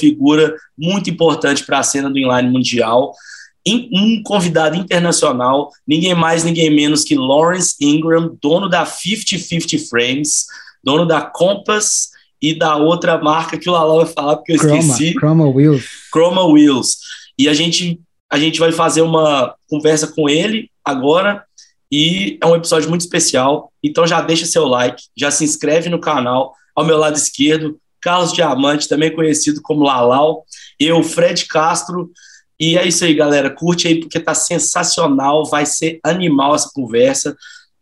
figura muito importante para a cena do inline mundial. Um convidado internacional, ninguém mais, ninguém menos que Lawrence Ingram, dono da 50-50 Frames, dono da Compass e da outra marca que o Lala vai falar, porque eu Chroma, esqueci. Chroma Wheels. Chroma Wheels. E a gente, a gente vai fazer uma conversa com ele agora, e é um episódio muito especial. Então já deixa seu like, já se inscreve no canal. Ao meu lado esquerdo, Carlos Diamante, também conhecido como Lalau, eu, Fred Castro. E é isso aí, galera. Curte aí porque tá sensacional, vai ser animal essa conversa.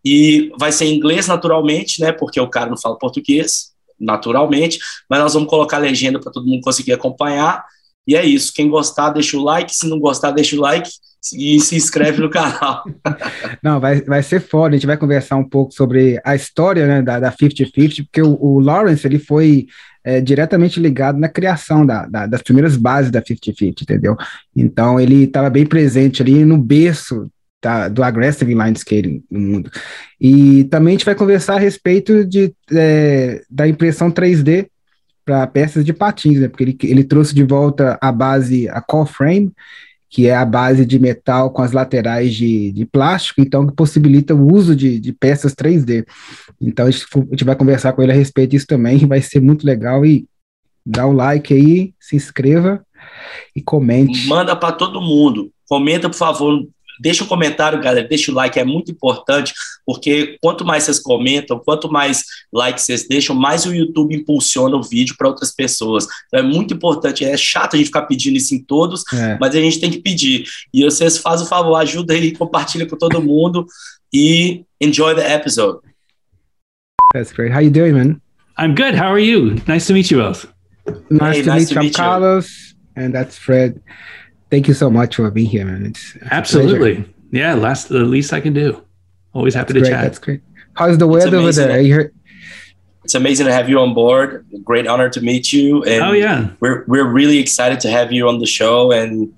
E vai ser em inglês naturalmente, né? Porque o cara não fala português, naturalmente, mas nós vamos colocar legenda para todo mundo conseguir acompanhar. E é isso. Quem gostar, deixa o like. Se não gostar, deixa o like e se inscreve no canal. Não, vai, vai ser foda. A gente vai conversar um pouco sobre a história né, da 50-50, porque o, o, Lawrence ele foi é, diretamente ligado na criação da, da, das primeiras bases da 50-50, entendeu? Então ele estava bem presente ali no berço da, do aggressive inline skating no mundo. E também a gente vai conversar a respeito de, é, da impressão 3D para peças de patins, né? Porque ele, ele trouxe de volta a base, a core frame, que é a base de metal com as laterais de, de plástico, então que possibilita o uso de, de peças 3D. Então a gente, a gente, vai conversar com ele a respeito disso também, vai ser muito legal e dá o like aí, se inscreva e comente. Manda para todo mundo. Comenta, por favor, Deixa um comentário, galera, deixa o like, é muito importante, porque quanto mais vocês comentam, quanto mais likes vocês deixam, mais o YouTube impulsiona o vídeo para outras pessoas. Então é muito importante, é chato a gente ficar pedindo isso em todos, é. mas a gente tem que pedir. E vocês fazem o favor, ajuda aí, compartilha com todo mundo e enjoy the episode. That's great. How you doing, man? I'm good. How are you? Nice to meet you both. Nice, hey, to, nice meet to meet you. I'm Carlos, and that's Fred. Thank you so much for being here, man. It's, it's absolutely, yeah. Last the least I can do. Always happy that's to great, chat. That's great. How's the weather over there? You heard- it's amazing to have you on board. Great honor to meet you. And oh yeah, we're we're really excited to have you on the show. And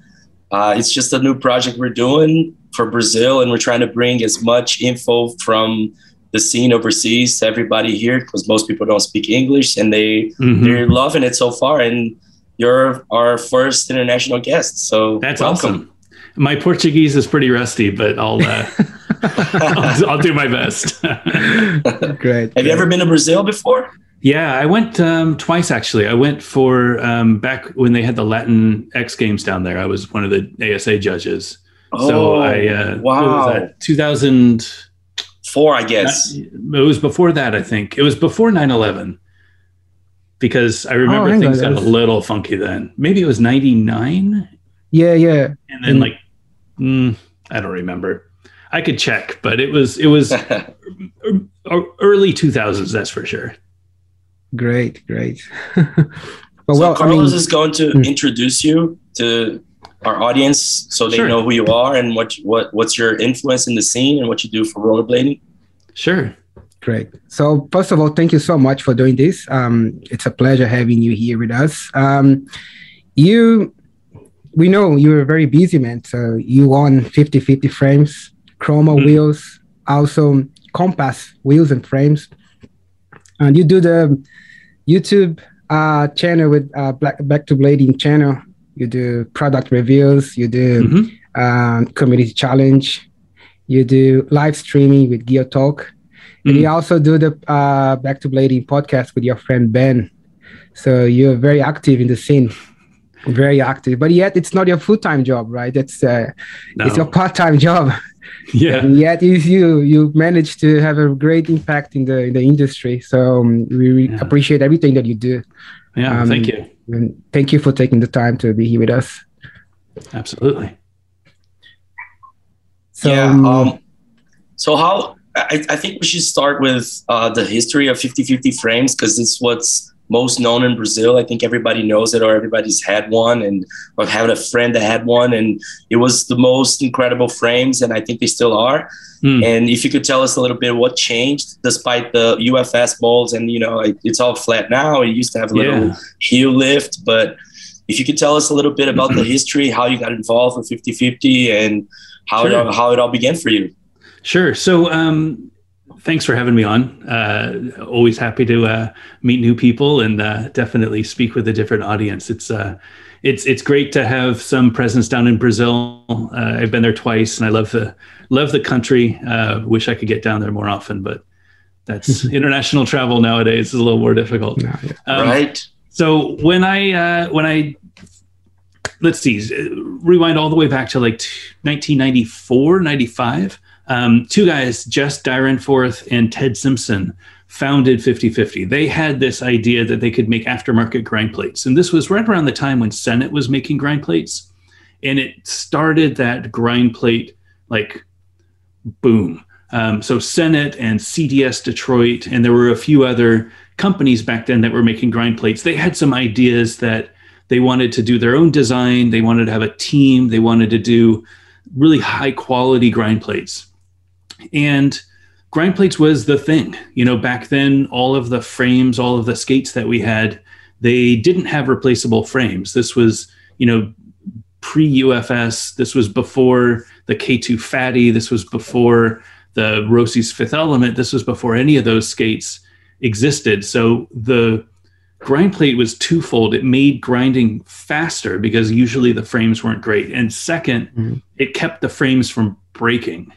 uh, it's just a new project we're doing for Brazil, and we're trying to bring as much info from the scene overseas to everybody here because most people don't speak English, and they mm-hmm. they're loving it so far. And you're our first international guest. So that's welcome. awesome. My Portuguese is pretty rusty, but I'll uh, I'll, I'll, do my best. great. Have you ever been to Brazil before? Yeah, I went um, twice actually. I went for um, back when they had the Latin X Games down there. I was one of the ASA judges. Oh, so I uh, wow, 2004, I guess. It was before that, I think. It was before 9 11 because I remember oh, things got a little funky then. Maybe it was 99. Yeah, yeah. And then mm. like, mm, I don't remember. I could check, but it was, it was early 2000s. That's for sure. Great, great. but so well, Carlos I mean, is going to mm. introduce you to our audience so they sure. know who you are and what, what, what's your influence in the scene and what you do for rollerblading. Sure. Great. So first of all, thank you so much for doing this. Um, it's a pleasure having you here with us. Um, you, we know you're a very busy man. So you own 50-50 frames, Chroma mm-hmm. wheels, also Compass wheels and frames, and you do the YouTube uh, channel with uh, Black Back to Blading channel. You do product reviews. You do mm-hmm. um, community challenge. You do live streaming with Gear Talk and you mm. also do the uh, Back to Blading podcast with your friend Ben. So you're very active in the scene, very active. But yet, it's not your full time job, right? It's uh, no. it's your part time job. Yeah. And yet, you you managed to have a great impact in the in the industry. So um, we yeah. appreciate everything that you do. Yeah. Um, thank you. And thank you for taking the time to be here with us. Absolutely. So, yeah. Um, um so how I, I think we should start with uh, the history of 50-50 frames because it's what's most known in Brazil. I think everybody knows it or everybody's had one and or having a friend that had one and it was the most incredible frames and I think they still are. Mm. And if you could tell us a little bit what changed despite the UFS molds and you know it, it's all flat now. It used to have a little yeah. heel lift, but if you could tell us a little bit about the history, how you got involved with 50-50 and how sure. it, how it all began for you. Sure. So um, thanks for having me on. Uh, always happy to uh, meet new people and uh, definitely speak with a different audience. It's uh, it's it's great to have some presence down in Brazil. Uh, I've been there twice, and I love the love the country. Uh, wish I could get down there more often, but that's international travel nowadays is a little more difficult. No, yeah. um, right. So when I when I let's see, rewind all the way back to like 1994, 95 um, two guys, Jess Dyrenforth and Ted Simpson, founded 5050. They had this idea that they could make aftermarket grind plates. And this was right around the time when Senate was making grind plates. And it started that grind plate like boom. Um, so Senate and CDS Detroit, and there were a few other companies back then that were making grind plates. They had some ideas that they wanted to do their own design. They wanted to have a team. They wanted to do really high quality grind plates. And grind plates was the thing. You know, back then, all of the frames, all of the skates that we had, they didn't have replaceable frames. This was, you know, pre UFS. This was before the K2 Fatty. This was before the Rossi's Fifth Element. This was before any of those skates existed. So the grind plate was twofold. It made grinding faster because usually the frames weren't great. And 2nd mm-hmm. it kept the frames from breaking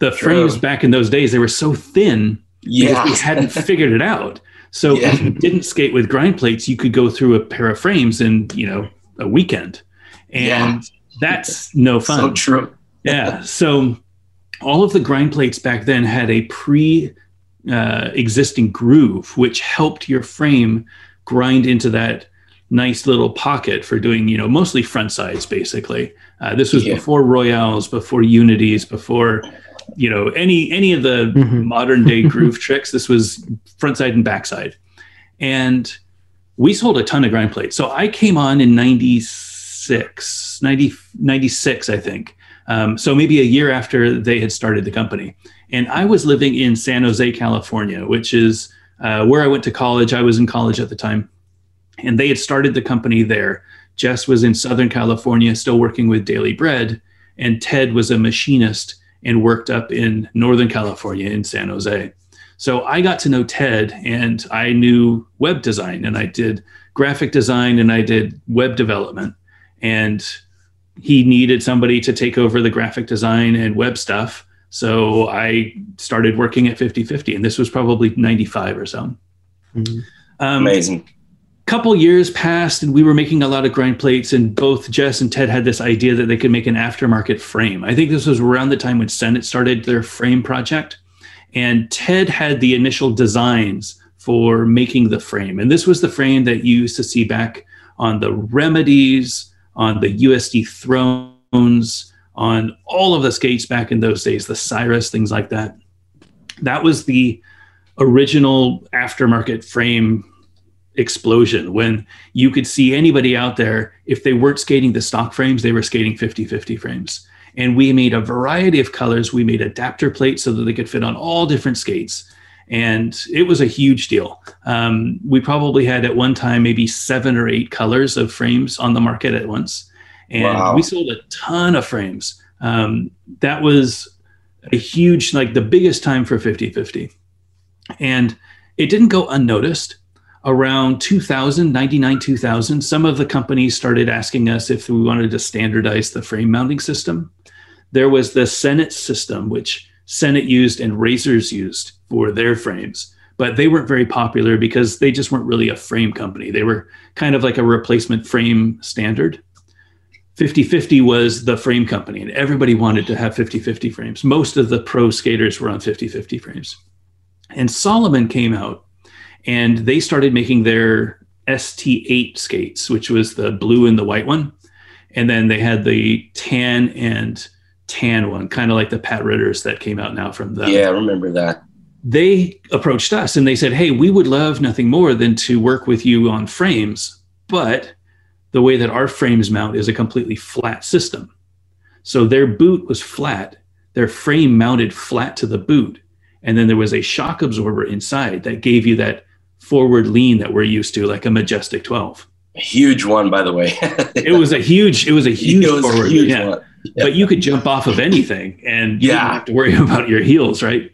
the frames back in those days they were so thin yeah. we hadn't figured it out. So yeah. if you didn't skate with grind plates, you could go through a pair of frames in you know a weekend, and yeah. that's no fun. So true. yeah. So all of the grind plates back then had a pre uh, existing groove, which helped your frame grind into that nice little pocket for doing you know mostly front sides basically. Uh, this was yeah. before Royales, before Unities, before you know any any of the mm-hmm. modern day groove tricks this was front side and backside and we sold a ton of grind plates. So i came on in 96 90, 96 i think. Um, so maybe a year after they had started the company. And i was living in san jose california which is uh, where i went to college. I was in college at the time. And they had started the company there. Jess was in southern california still working with daily bread. And ted was a machinist and worked up in Northern California in San Jose. So I got to know Ted and I knew web design and I did graphic design and I did web development. And he needed somebody to take over the graphic design and web stuff. So I started working at 5050 and this was probably 95 or so. Mm-hmm. Um, Amazing couple years passed and we were making a lot of grind plates and both jess and ted had this idea that they could make an aftermarket frame. I think this was around the time when senate started their frame project. And ted had the initial designs for making the frame. And this was the frame that you used to see back on the remedies on the usd thrones on all of the skates back in those days the cyrus things like that. That was the original aftermarket frame explosion when you could see anybody out there if they weren't skating the stock frames they were skating 50-50 frames. And we made a variety of colors. We made adapter plates so that they could fit on all different skates. And it was a huge deal. Um, we probably had at one time maybe seven or eight colors of frames on the market at once. And wow. we sold a ton of frames. Um, that was a huge like the biggest time for 50-50 and it didn't go unnoticed around 2000, 99, 2000, some of the companies started asking us if we wanted to standardize the frame mounting system. There was the Senate system, which Senate used and Razors used for their frames, but they weren't very popular because they just weren't really a frame company. They were kind of like a replacement frame standard. 5050 was the frame company, and everybody wanted to have 5050 frames. Most of the pro skaters were on 5050 frames. And salomon came out and they started making their ST8 skates, which was the blue and the white one. And then they had the tan and tan one, kind of like the Pat Ritters that came out now from the. Yeah, I remember that. They approached us and they said, Hey, we would love nothing more than to work with you on frames, but the way that our frames mount is a completely flat system. So their boot was flat, their frame mounted flat to the boot. And then there was a shock absorber inside that gave you that forward lean that we're used to, like a Majestic 12. A huge one, by the way. it was a huge, it was a huge was forward. A huge yeah. yeah. But you could jump off of anything and yeah. you didn't have to worry about your heels, right?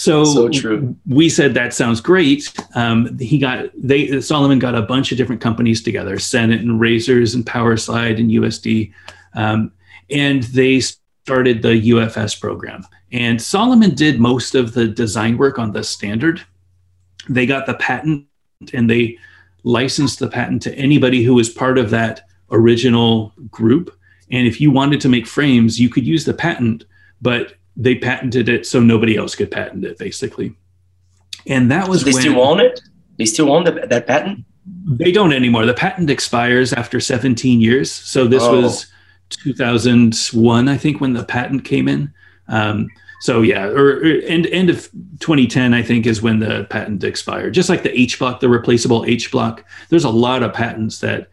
So, So true. we said that sounds great. Um, he got they Salomon got a bunch of different companies together, Senate and Razors and PowerSlide and USD, um, and they started the UFS program. And Salomon did most of the design work on the standard. They got the patent and they licensed the patent to anybody who was part of that original group. And if you wanted to make frames, you could use the patent, but they patented it so nobody else could patent it, basically. And that was they when still own it. They still own the, that patent. they don't anymore. The patent expires after 17 years. So this Oh. was 2001, I think, when the patent came in. Um, so yeah, or, or end end of 2010, I think, is when the patent expired. Just like the H block, the replaceable H block. There's a lot of patents that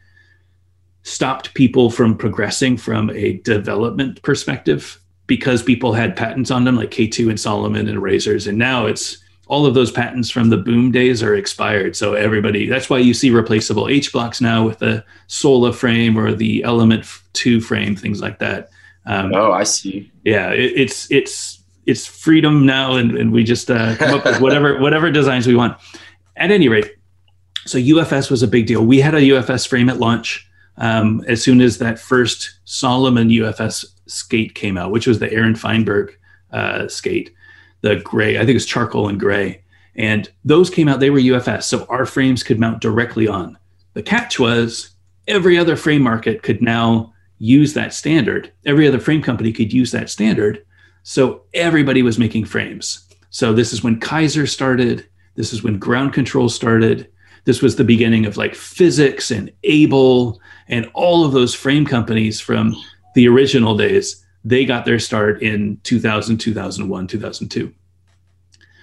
stopped people from progressing from a development perspective because people had patents on them, like K2 and Salomon and Razors, and now it's all of those patents from the boom days are expired. So everybody, that's why you see replaceable H blocks now with the Sola frame or the Element 2 frame, things like that. Um, Oh, I see. yeah, it, it's it's it's freedom now, and, and we just uh, come up with whatever whatever designs we want. At any rate, so UFS was a big deal. We had a UFS frame at launch um, as soon as that first Salomon UFS skate came out, which was the Aaron Feinberg uh, skate, the gray. I think it was charcoal and gray, and those came out. They were UFS, so our frames could mount directly on. The catch was every other frame market could now use that standard. Every other frame company could use that standard. So everybody was making frames. So this is when Kizer started. This is when ground control started. This was the beginning of like physics and Able and all of those frame companies from the original days. They got their start in 2000, 2001, 2002,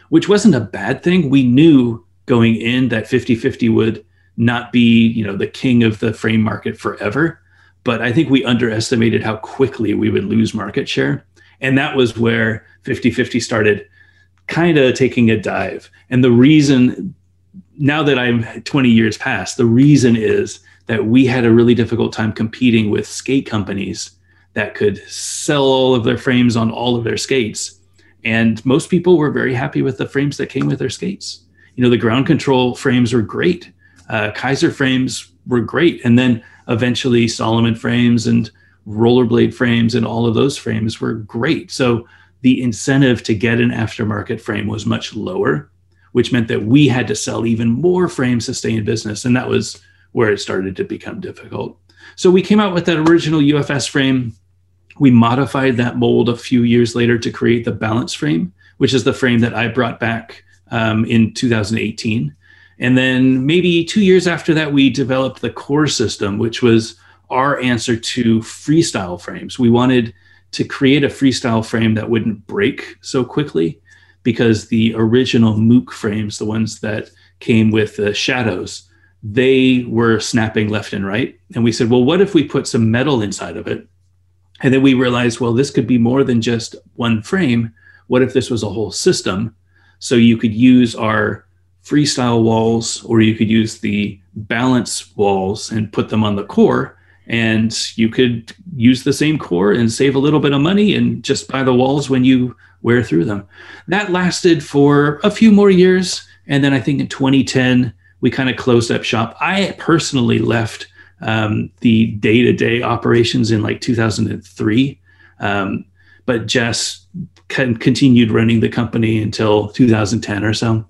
which wasn't a bad thing. We knew going in that 50 50 would not be, you know, the king of the frame market forever but I think we underestimated how quickly we would lose market share. And that was where 50 50 started kind of taking a dive. And the reason, now that I'm 20 years past, the reason is that we had a really difficult time competing with skate companies that could sell all of their frames on all of their skates. And most people were very happy with the frames that came with their skates. You know, the ground control frames were great. Uh, Kizer frames were great. And then eventually Salomon frames and rollerblade frames and all of those frames were great. So the incentive to get an aftermarket frame was much lower, which meant that we had to sell even more frames to stay in business. And that was where it started to become difficult. So we came out with that original UFS frame. We modified that mold a few years later to create the balance frame, which is the frame that I brought back um, in 2018. And then maybe two years after that, we developed the core system, which was our answer to freestyle frames. We wanted to create a freestyle frame that wouldn't break so quickly because the original MOOC frames, the ones that came with the shadows, they were snapping left and right. And we said, well, what if we put some metal inside of it? And then we realized, well, this could be more than just one frame. What if this was a whole system? So you could use our freestyle walls or you could use the balance walls and put them on the core and you could use the same core and save a little bit of money and just buy the walls when you wear through them. That lasted for a few more years. And then i think in 2010 we kind of closed up shop. I personally left um, the day-to-day operations in like 2003 um, but jess con- continued running the company until 2010 or so.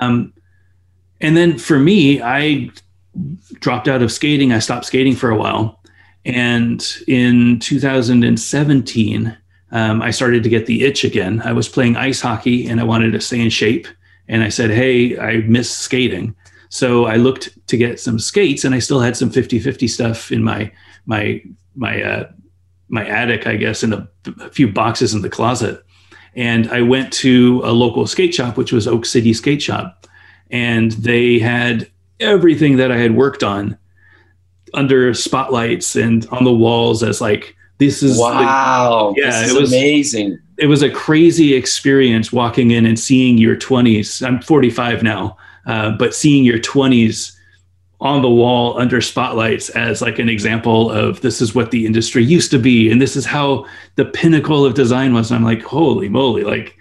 Um, and then for me, I dropped out of skating. I stopped skating for a while. And in 2017, um, I started to get the itch again. I was playing ice hockey and I wanted to stay in shape. And I said, Hey, I miss skating. So I looked to get some skates and I still had some 50 50 stuff in my, my, my, uh, my attic, I guess, in a, a few boxes in the closet. And I went to a local skate shop, which was Oak City Skate Shop, and they had everything that I had worked on under spotlights and on the walls as like this is the- Wow. yeah, this is it was- amazing. it was a crazy experience walking in and seeing your 20s. I'm 45 now, uh, but seeing your 20s on the wall under spotlights as like an example of this is what the industry used to be and this is how the pinnacle of design was. And I'm like, holy moly, like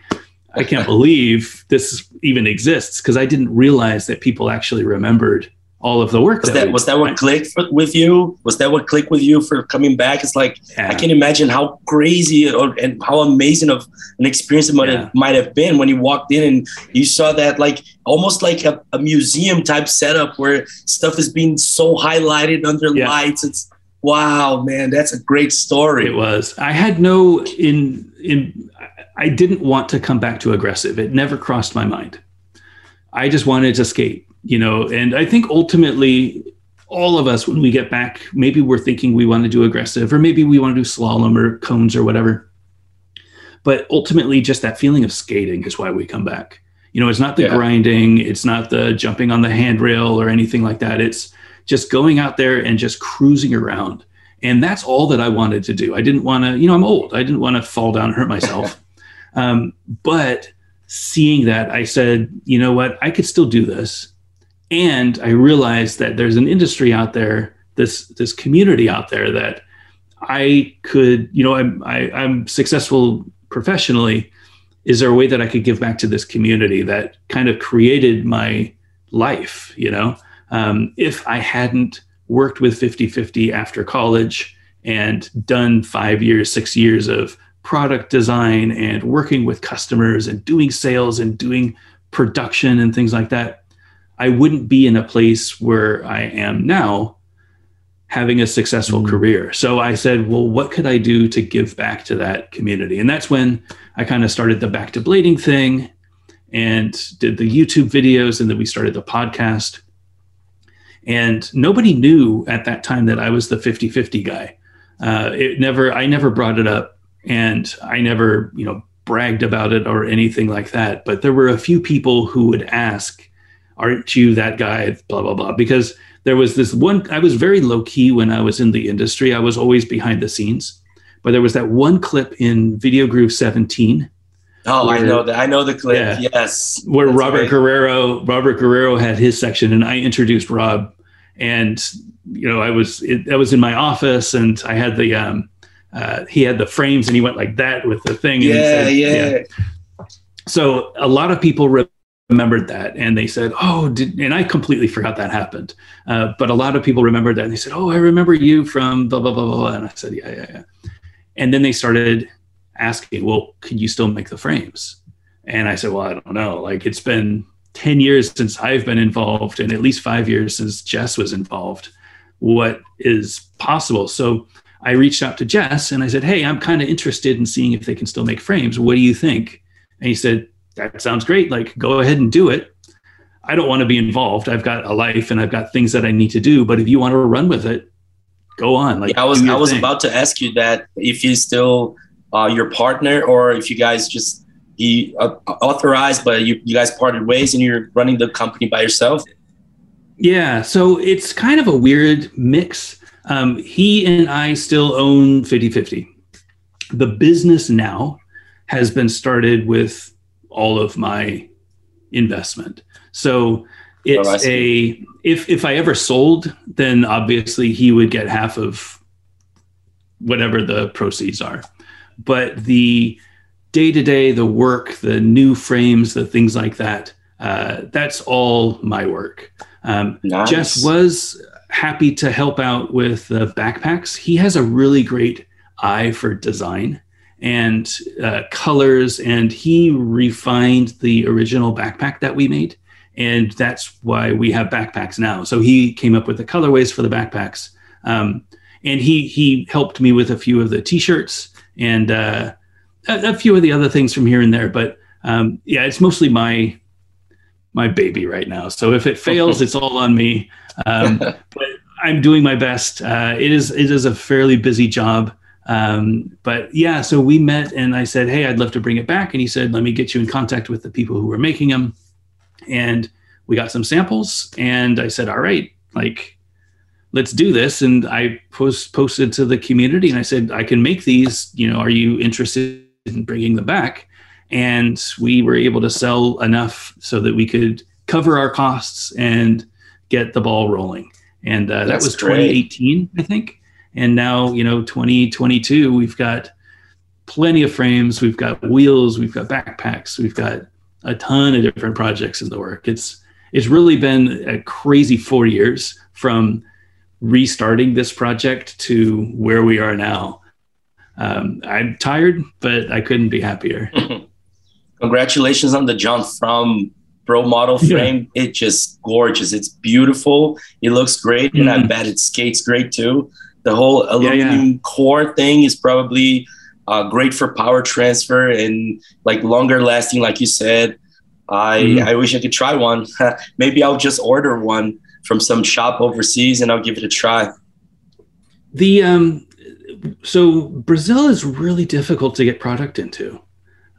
I can't believe this even exists because I didn't realize that people actually remembered all of the work. Was that, that was that what clicked for, with you? Was that what clicked with you for coming back? It's like yeah. I can't imagine how crazy or, and how amazing of an experience it might, yeah. have, might have been when you walked in and you saw that like almost like a, a museum type setup where stuff is being so highlighted under yeah. lights. It's wow, man, that's a great story. It was. I had no in in. I didn't want to come back to aggressive. It never crossed my mind. I just wanted to skate you know, and I think ultimately all of us, when we get back, maybe we're thinking we want to do aggressive, or maybe we want to do slalom or cones or whatever. But ultimately, just that feeling of skating is why we come back. You know, it's not the yeah. grinding, it's not the jumping on the handrail or anything like that. It's just going out there and just cruising around. And that's all that I wanted to do. I didn't want to, you know, I'm old. I didn't want to fall down and hurt myself. um, but seeing that, I said, you know what? I could still do this and I realized that there's an industry out there, this this community out there that I could, you know, I'm I, I'm successful professionally. Is there a way that I could give back to this community that kind of created my life? You know, um, if I hadn't worked with 50-50 after college and done five years, six years of product design and working with customers and doing sales and doing production and things like that I wouldn't be in a place where I am now having a successful mm career. So I said, well, what could I do to give back to that community? And that's when I kind of started the back to blading thing and did the YouTube videos. And then we started the podcast. And nobody knew at that time that I was the 50 50 guy. Uh, it never, I never brought it up and I never, you know, bragged about it or anything like that. But there were a few people who would ask, aren't you that guy? Blah, blah, blah. Because there was this one, I was very low key when I was in the industry. I was always behind the scenes. But there was that one clip in Video Groove 17. Oh, where, I know that. I know the clip. Yeah, yes. Where Robert great. Guerrero, Robert Guerrero had his section, and I introduced Rob. And you know, I was it, I was in my office, and I had the um, uh, he had the frames, and he went like that with the thing. Yeah, said, yeah, yeah. So a lot of people remembered that and they said oh did, and i completely forgot that happened. Uh, but a lot of people remembered that and they said oh i remember you from blah blah blah blah and i said yeah yeah yeah. And then they started asking well can you still make the frames? And i said well i don't know. Like it's been 10 years since i've been involved and at least five years since jess was involved. What is possible? So i reached out to jess and i said hey i'm kind of interested in seeing if they can still make frames what do you think and he said that sounds great. Like, go ahead and do it. I don't want to be involved. I've got a life and I've got things that I need to do. But if you want to run with it, go on. Like, yeah, I was I was thing. about to ask you that if he's still uh, your partner or if you guys just he uh, authorized, but you you guys parted ways and you're running the company by yourself. Yeah, so it's kind of a weird mix. Um, he and I still own 50 50. The business now has been started with all of my investment. So it's oh, a if if I ever sold, then obviously he would get half of whatever the proceeds are. But the day to day, the work, the new frames, the things like that, uh, that's all my work. Um, nice. Jess was happy to help out with the backpacks. He has a really great eye for design and uh, colors, and he refined the original backpack that we made. And that's why we have backpacks now. So he came up with the colorways for the backpacks. Um, and he he helped me with a few of the t-shirts and uh, a, a, few of the other things from here and there. But um, yeah, it's mostly my my baby right now. So if it fails, it's all on me. Um, but I'm doing my best. Uh, it is it is a fairly busy job. Um, but yeah, so we met and I said, Hey, I'd love to bring it back. And he said, Let me get you in contact with the people who were making them. And we got some samples. And I said, All right, like, let's do this. And I post, posted to the community and I said, I can make these. You know, are you interested in bringing them back? And we were able to sell enough so that we could cover our costs and get the ball rolling. And uh, that was 2018, great. I think and now you know 2022 we've got plenty of frames. We've got wheels. We've got backpacks. We've got a ton of different projects in the work. It's it's really been a crazy four years from restarting this project to where we are now. Um, I'm tired, but I couldn't be happier. Congratulations on the John From Pro model frame. Yeah. It's just gorgeous. It's beautiful. It looks great, mm-hmm. and I mm-hmm. bet it skates great too. The whole aluminum yeah, yeah. core thing is probably uh, great for power transfer and like longer lasting, like you said. I mm-hmm. I wish I could try one. Maybe I'll just order one from some shop overseas and I'll give it a try. The um, so Brazil is really difficult to get product into.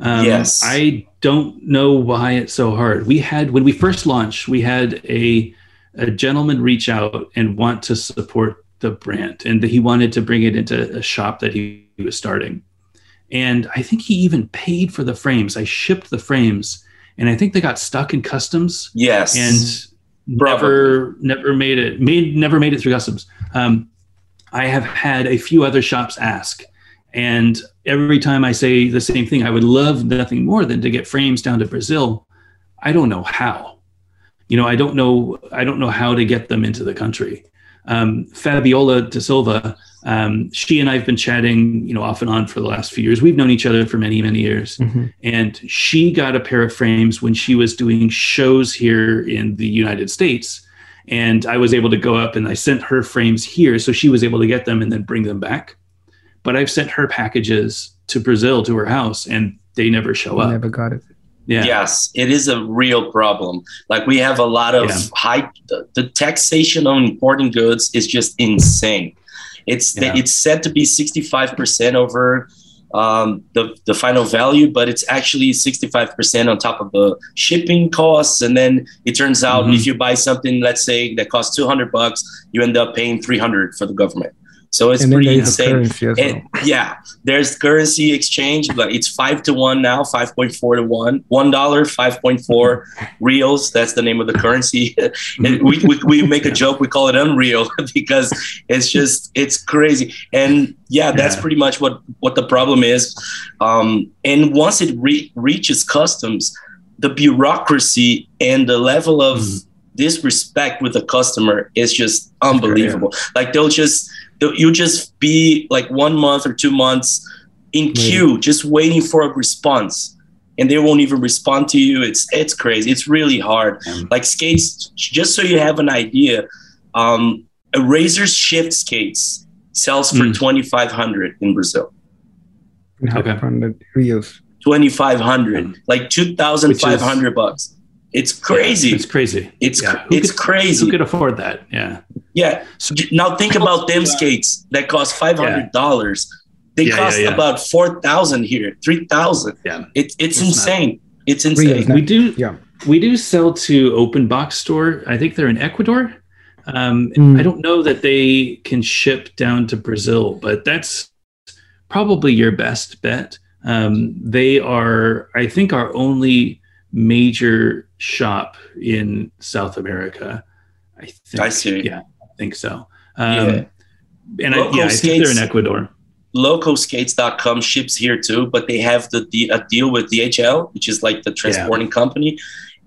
Um, yes, I don't know why it's so hard. We had when we first launched, we had a a gentleman reach out and want to support the brand, and he wanted to bring it into a shop that he was starting. And I think he even paid for the frames. I shipped the frames, and I think they got stuck in customs. Yes, and Probably. never never made it made never made it through customs. Um, I have had a few other shops ask, and every time I say the same thing, I would love nothing more than to get frames down to Brazil. I don't know how. You know, I don't know. I don't know how to get them into the country. Um, Fabiola da Silva um, she and I have been chatting, you know, off and on for the last few years. We've known each other for many, many years. Mm-hmm. And she got a pair of frames when she was doing shows here in the United States. And I was able to go up and I sent her frames here. So she was able to get them and then bring them back. But I've sent her packages to Brazil to her house and they never show up. Never got it. Yeah. Yes, it is a real problem. Like we have a lot of yeah. high, the, the taxation on importing goods is just insane. It's yeah. it's said to be 65% over um, the the final value, but it's actually 65% on top of the shipping costs. And then it turns out mm-hmm. if you buy something, let's say that costs 200 bucks, you end up paying 300 for the government. So it's pretty insane. And, yeah, there's currency exchange, but it's five to one now, five point four to one, one dollar, five point four reals. That's the name of the currency. and we, we, we make a joke, we call it unreal because it's just it's crazy. And yeah, that's yeah. pretty much what what the problem is. Um, and once it re- reaches customs, the bureaucracy and the level of mm. disrespect with the customer is just unbelievable. Like they'll just you just be like one month or two months in queue, just waiting for a response, and they won't even respond to you. It's it's crazy. It's really hard. Like skates, just so you have an idea, um, a Razor Shift skates sells for mm. twenty five hundred in Brazil. Okay. Rios. Twenty five hundred, like two thousand five hundred bucks. It's crazy. It's crazy. It's yeah. it's could, crazy. Who could afford that? Yeah. Yeah. So, now think about them skates that cost five hundred dollars. Yeah. They yeah, cost about four thousand here, three thousand. Yeah. It, it's, it's insane. Not, it's insane. We do yeah. We do sell to Open Box Store. I think they're in Ecuador. Um, mm. I don't know that they can ship down to Brazil, but that's probably your best bet. Um, they are, I think, our only major shop in South America. I think. I see. Yeah, I think so. Um, yeah. And I, yeah, I think they're in Ecuador. Locoskates.com ships here too, but they have the the a deal with DHL, which is like the transporting yeah. company,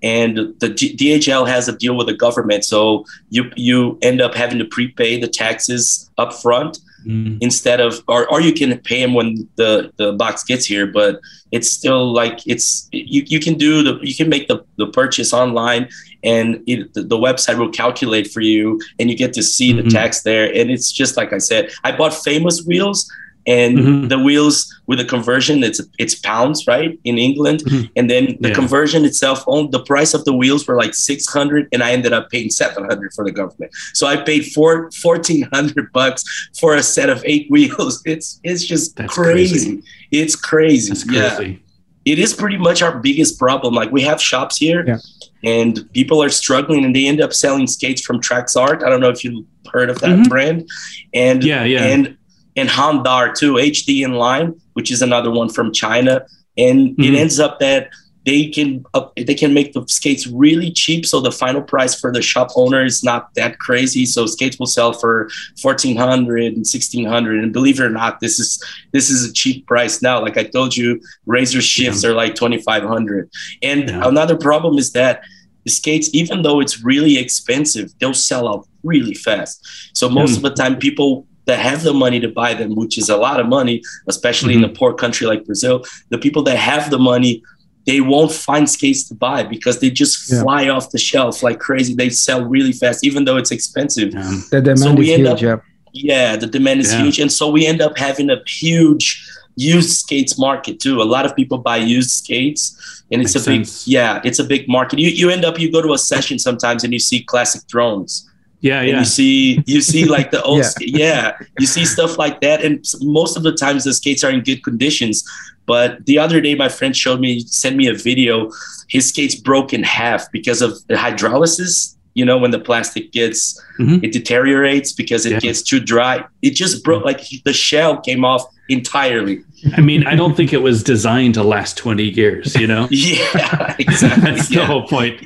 and the D- DHL has a deal with the government, so you you end up having to prepay the taxes up front mm. instead of or, or you can pay them when the the box gets here but it's still like it's you, you can do the you can make the, the purchase online and it, the, the, website will calculate for you and you get to see mm-hmm. the tax there and it's just like i said i bought famous wheels and mm-hmm. the wheels with the conversion it's it's pounds right in england mm-hmm. and then the yeah. conversion itself on the price of the wheels were like 600 and i ended up paying 700 for the government so i paid four 1400 bucks for a set of eight wheels it's it's just crazy. crazy. it's crazy That's crazy yeah it is pretty much our biggest problem like we have shops here yeah. and people are struggling and they end up selling skates from Traxart i don't know if you heard of that mm-hmm. brand and yeah yeah and and Handar too, HD Inline, which is another one from China. And mm-hmm. it ends up that they can uh, they can make the skates really cheap so the final price for the shop owner is not that crazy so skates will sell for 1400 and 1600 and believe it or not this is this is a cheap price now like i told you razor shifts yeah. are like 2500 and yeah. another problem is that the skates even though it's really expensive they'll sell out really fast so most mm. of the time people that have the money to buy them, which is a lot of money, especially mm-hmm. in a poor country like Brazil, the people that have the money they won't find skates to buy because they just yeah. fly off the shelf like crazy. They sell really fast, even though it's expensive. Yeah. The demand so is huge. Up, yeah, the demand is yeah. huge, and so we end up having a huge used skates market too. A lot of people buy used skates, and it's Makes a big sense. yeah, it's a big market. You you end up you go to a session sometimes and you see classic thrones. Yeah, and yeah. You see, you see like the old, yeah. yeah, you see stuff like that, and most of the times the skates are in good conditions. But the other day, my friend showed me, sent me a video. His skates broke in half because of the hydrolysis. You know, when the plastic gets, mm-hmm. it deteriorates because it yeah. gets too dry. It just broke, like the shell came off entirely. I mean, I don't think it was designed to last 20 years, you know? yeah, exactly. That's yeah. the whole point.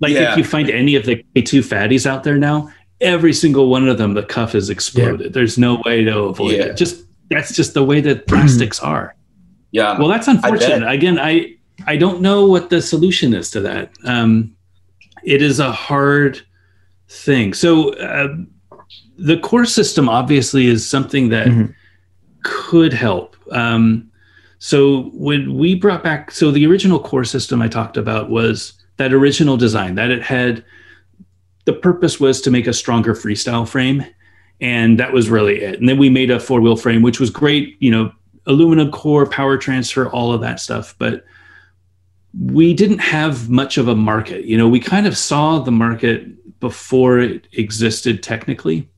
Like, yeah. if you find any of the K2 fatties out there now, every single one of them, the cuff is exploded. Yeah. There's no way to avoid it. Just that's just the way that plastics are. Yeah. Well, that's unfortunate. I Again, I I don't know what the solution is to that. Um, it is a hard thing. So uh, the core system obviously is something that mm-hmm. could help. Um, so when we brought back, so the original core system I talked about was that original design that it had. The purpose was to make a stronger freestyle frame, and that was really it. And then we made a four wheel frame, which was great. You know, aluminum core, power transfer, all of that stuff. But we didn't have much of a market. You know, we kind of saw the market before it existed technically.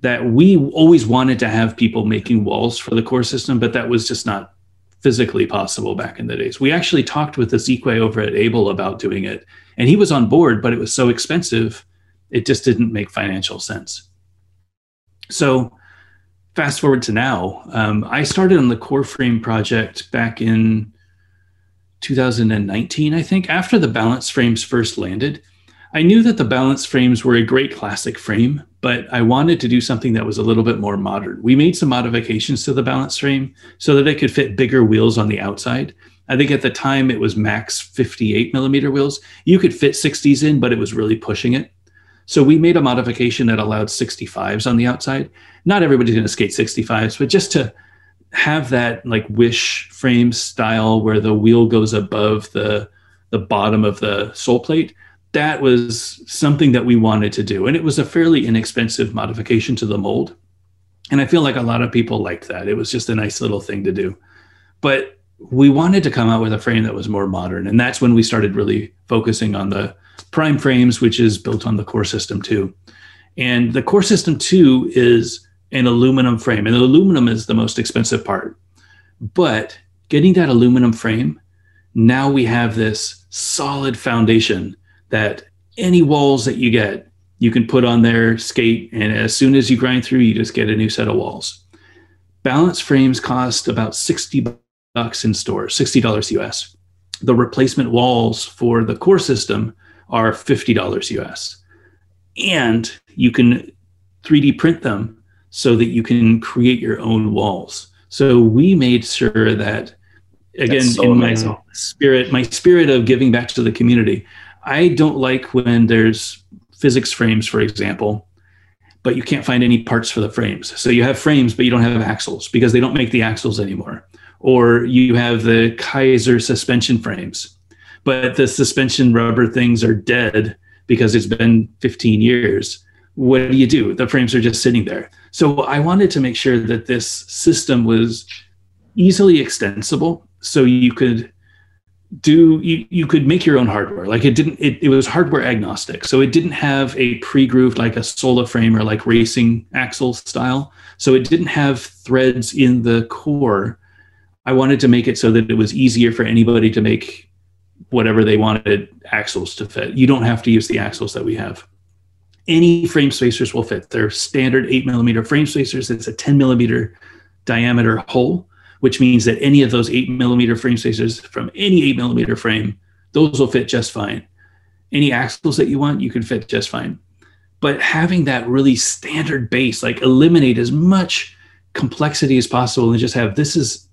That we always wanted to have people making walls for the core system, but that was just not physically possible back in the days. We actually talked with Ezequiel over at Able about doing it, and he was on board, but it was so expensive, it just didn't make financial sense. So fast forward to now, um, I started on the Core Frame project back in 2019, I think, after the balance frames first landed. I knew that the balance frames were a great classic frame, but I wanted to do something that was a little bit more modern. We made some modifications to the balance frame so that it could fit bigger wheels on the outside. I think at the time it was max 58 millimeter wheels. You could fit 60s in, but it was really pushing it. So we made a modification that allowed 65s on the outside. Not everybody's going to skate 65s, but just to have that like wish frame style where the wheel goes above the the bottom of the sole plate that was something that we wanted to do and it was a fairly inexpensive modification to the mold and i feel like a lot of people liked that it was just a nice little thing to do but we wanted to come out with a frame that was more modern and that's when we started really focusing on the prime frames, which is built on the core system two. And the core system two is an aluminum frame, and the aluminum is the most expensive part. But getting that aluminum frame, now we have this solid foundation that any walls that you get, you can put on there, skate, and as soon as you grind through, you just get a new set of walls. Balance frames cost about 60 bucks in stores, $60 US. The replacement walls for the core system are $50 US. And you can 3D print them so that you can create your own walls. So we made sure that again so in amazing. my spirit my spirit of giving back to the community i don't like when there's physics frames for example but you can't find any parts for the frames so you have frames but you don't have axles because they don't make the axles anymore or you have the kizer suspension frames but the suspension rubber things are dead because it's been 15 years. What do you do? The frames are just sitting there. So I wanted to make sure that this system was easily extensible so you could do you, you could make your own hardware like it didn't it, it was hardware agnostic so it didn't have a pre-grooved like a sola frame or like racing axle style so it didn't have threads in the core i wanted to make it so that it was easier for anybody to make whatever they wanted axles to fit. You don't have to use the axles that we have. Any frame spacers will fit. They're standard eight millimeter frame spacers. It's a 10 millimeter diameter hole which means that any of those eight millimeter frame spacers from any eight millimeter frame, those will fit just fine. Any axles that you want, you can fit just fine. But having that really standard base, like eliminate as much complexity as possible and just have this is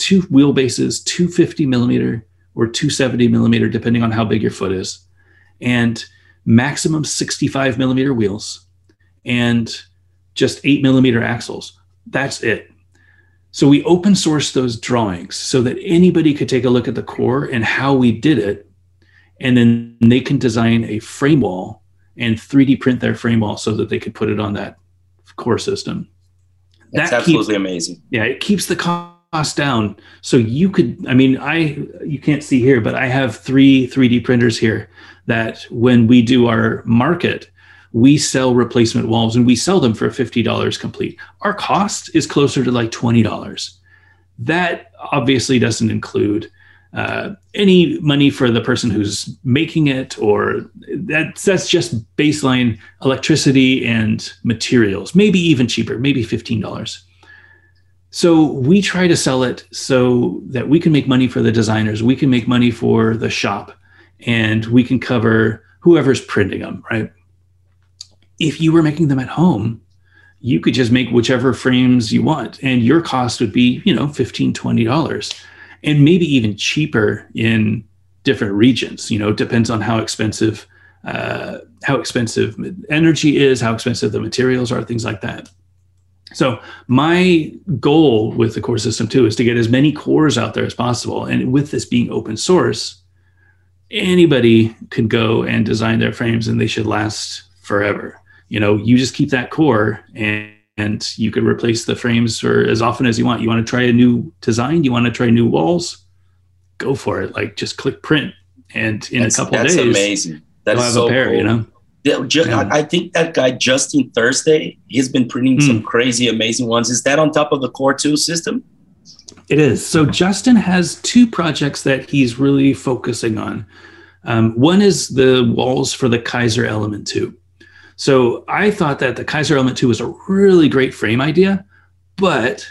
two wheelbases, 250 millimeter or 270 millimeter, depending on how big your foot is, and maximum 65 millimeter wheels and just eight millimeter axles. That's it. So we open sourced those drawings so that anybody could take a look at the core and how we did it. And then they can design a frame wall and 3D print their frame wall so that they could put it on that core system. That's that absolutely keeps, amazing. Yeah, it keeps the cost down. So you could, I mean, I you can't see here, but I have three 3D printers here that when we do our market, we sell replacement walls and we sell them for $50 complete. Our cost is closer to like $20. That obviously doesn't include uh, any money for the person who's making it, or that's that's just baseline electricity and materials, maybe even cheaper, maybe fifteen dollars. So we try to sell it so that we can make money for the designers, we can make money for the shop, and we can cover whoever's printing them, right? If you were making them at home, you could just make whichever frames you want, and your cost would be, you know, $15, $20 and maybe even cheaper in different regions. You know, depends on how expensive uh, how expensive energy is, how expensive the materials are, things like that. So my goal with the core system too is to get as many cores out there as possible. And with this being open source, anybody can go and design their frames and they should last forever. You know, you just keep that core and and you could replace the frames for as often as you want. You want to try a new design, you want to try new walls, go for it. Like just click print, and in that's, a couple that's days, amazing. That's have so a pair. Cool. You know. Yeah, yeah. I think that guy Justin Thursday, he's been printing mm. some crazy, amazing ones. Is that on top of the Core Two system? It is. So Justin has two projects that he's really focusing on. Um, one is the walls for the Kizer Element Two. So I thought that the Kizer Element 2 was a really great frame idea, but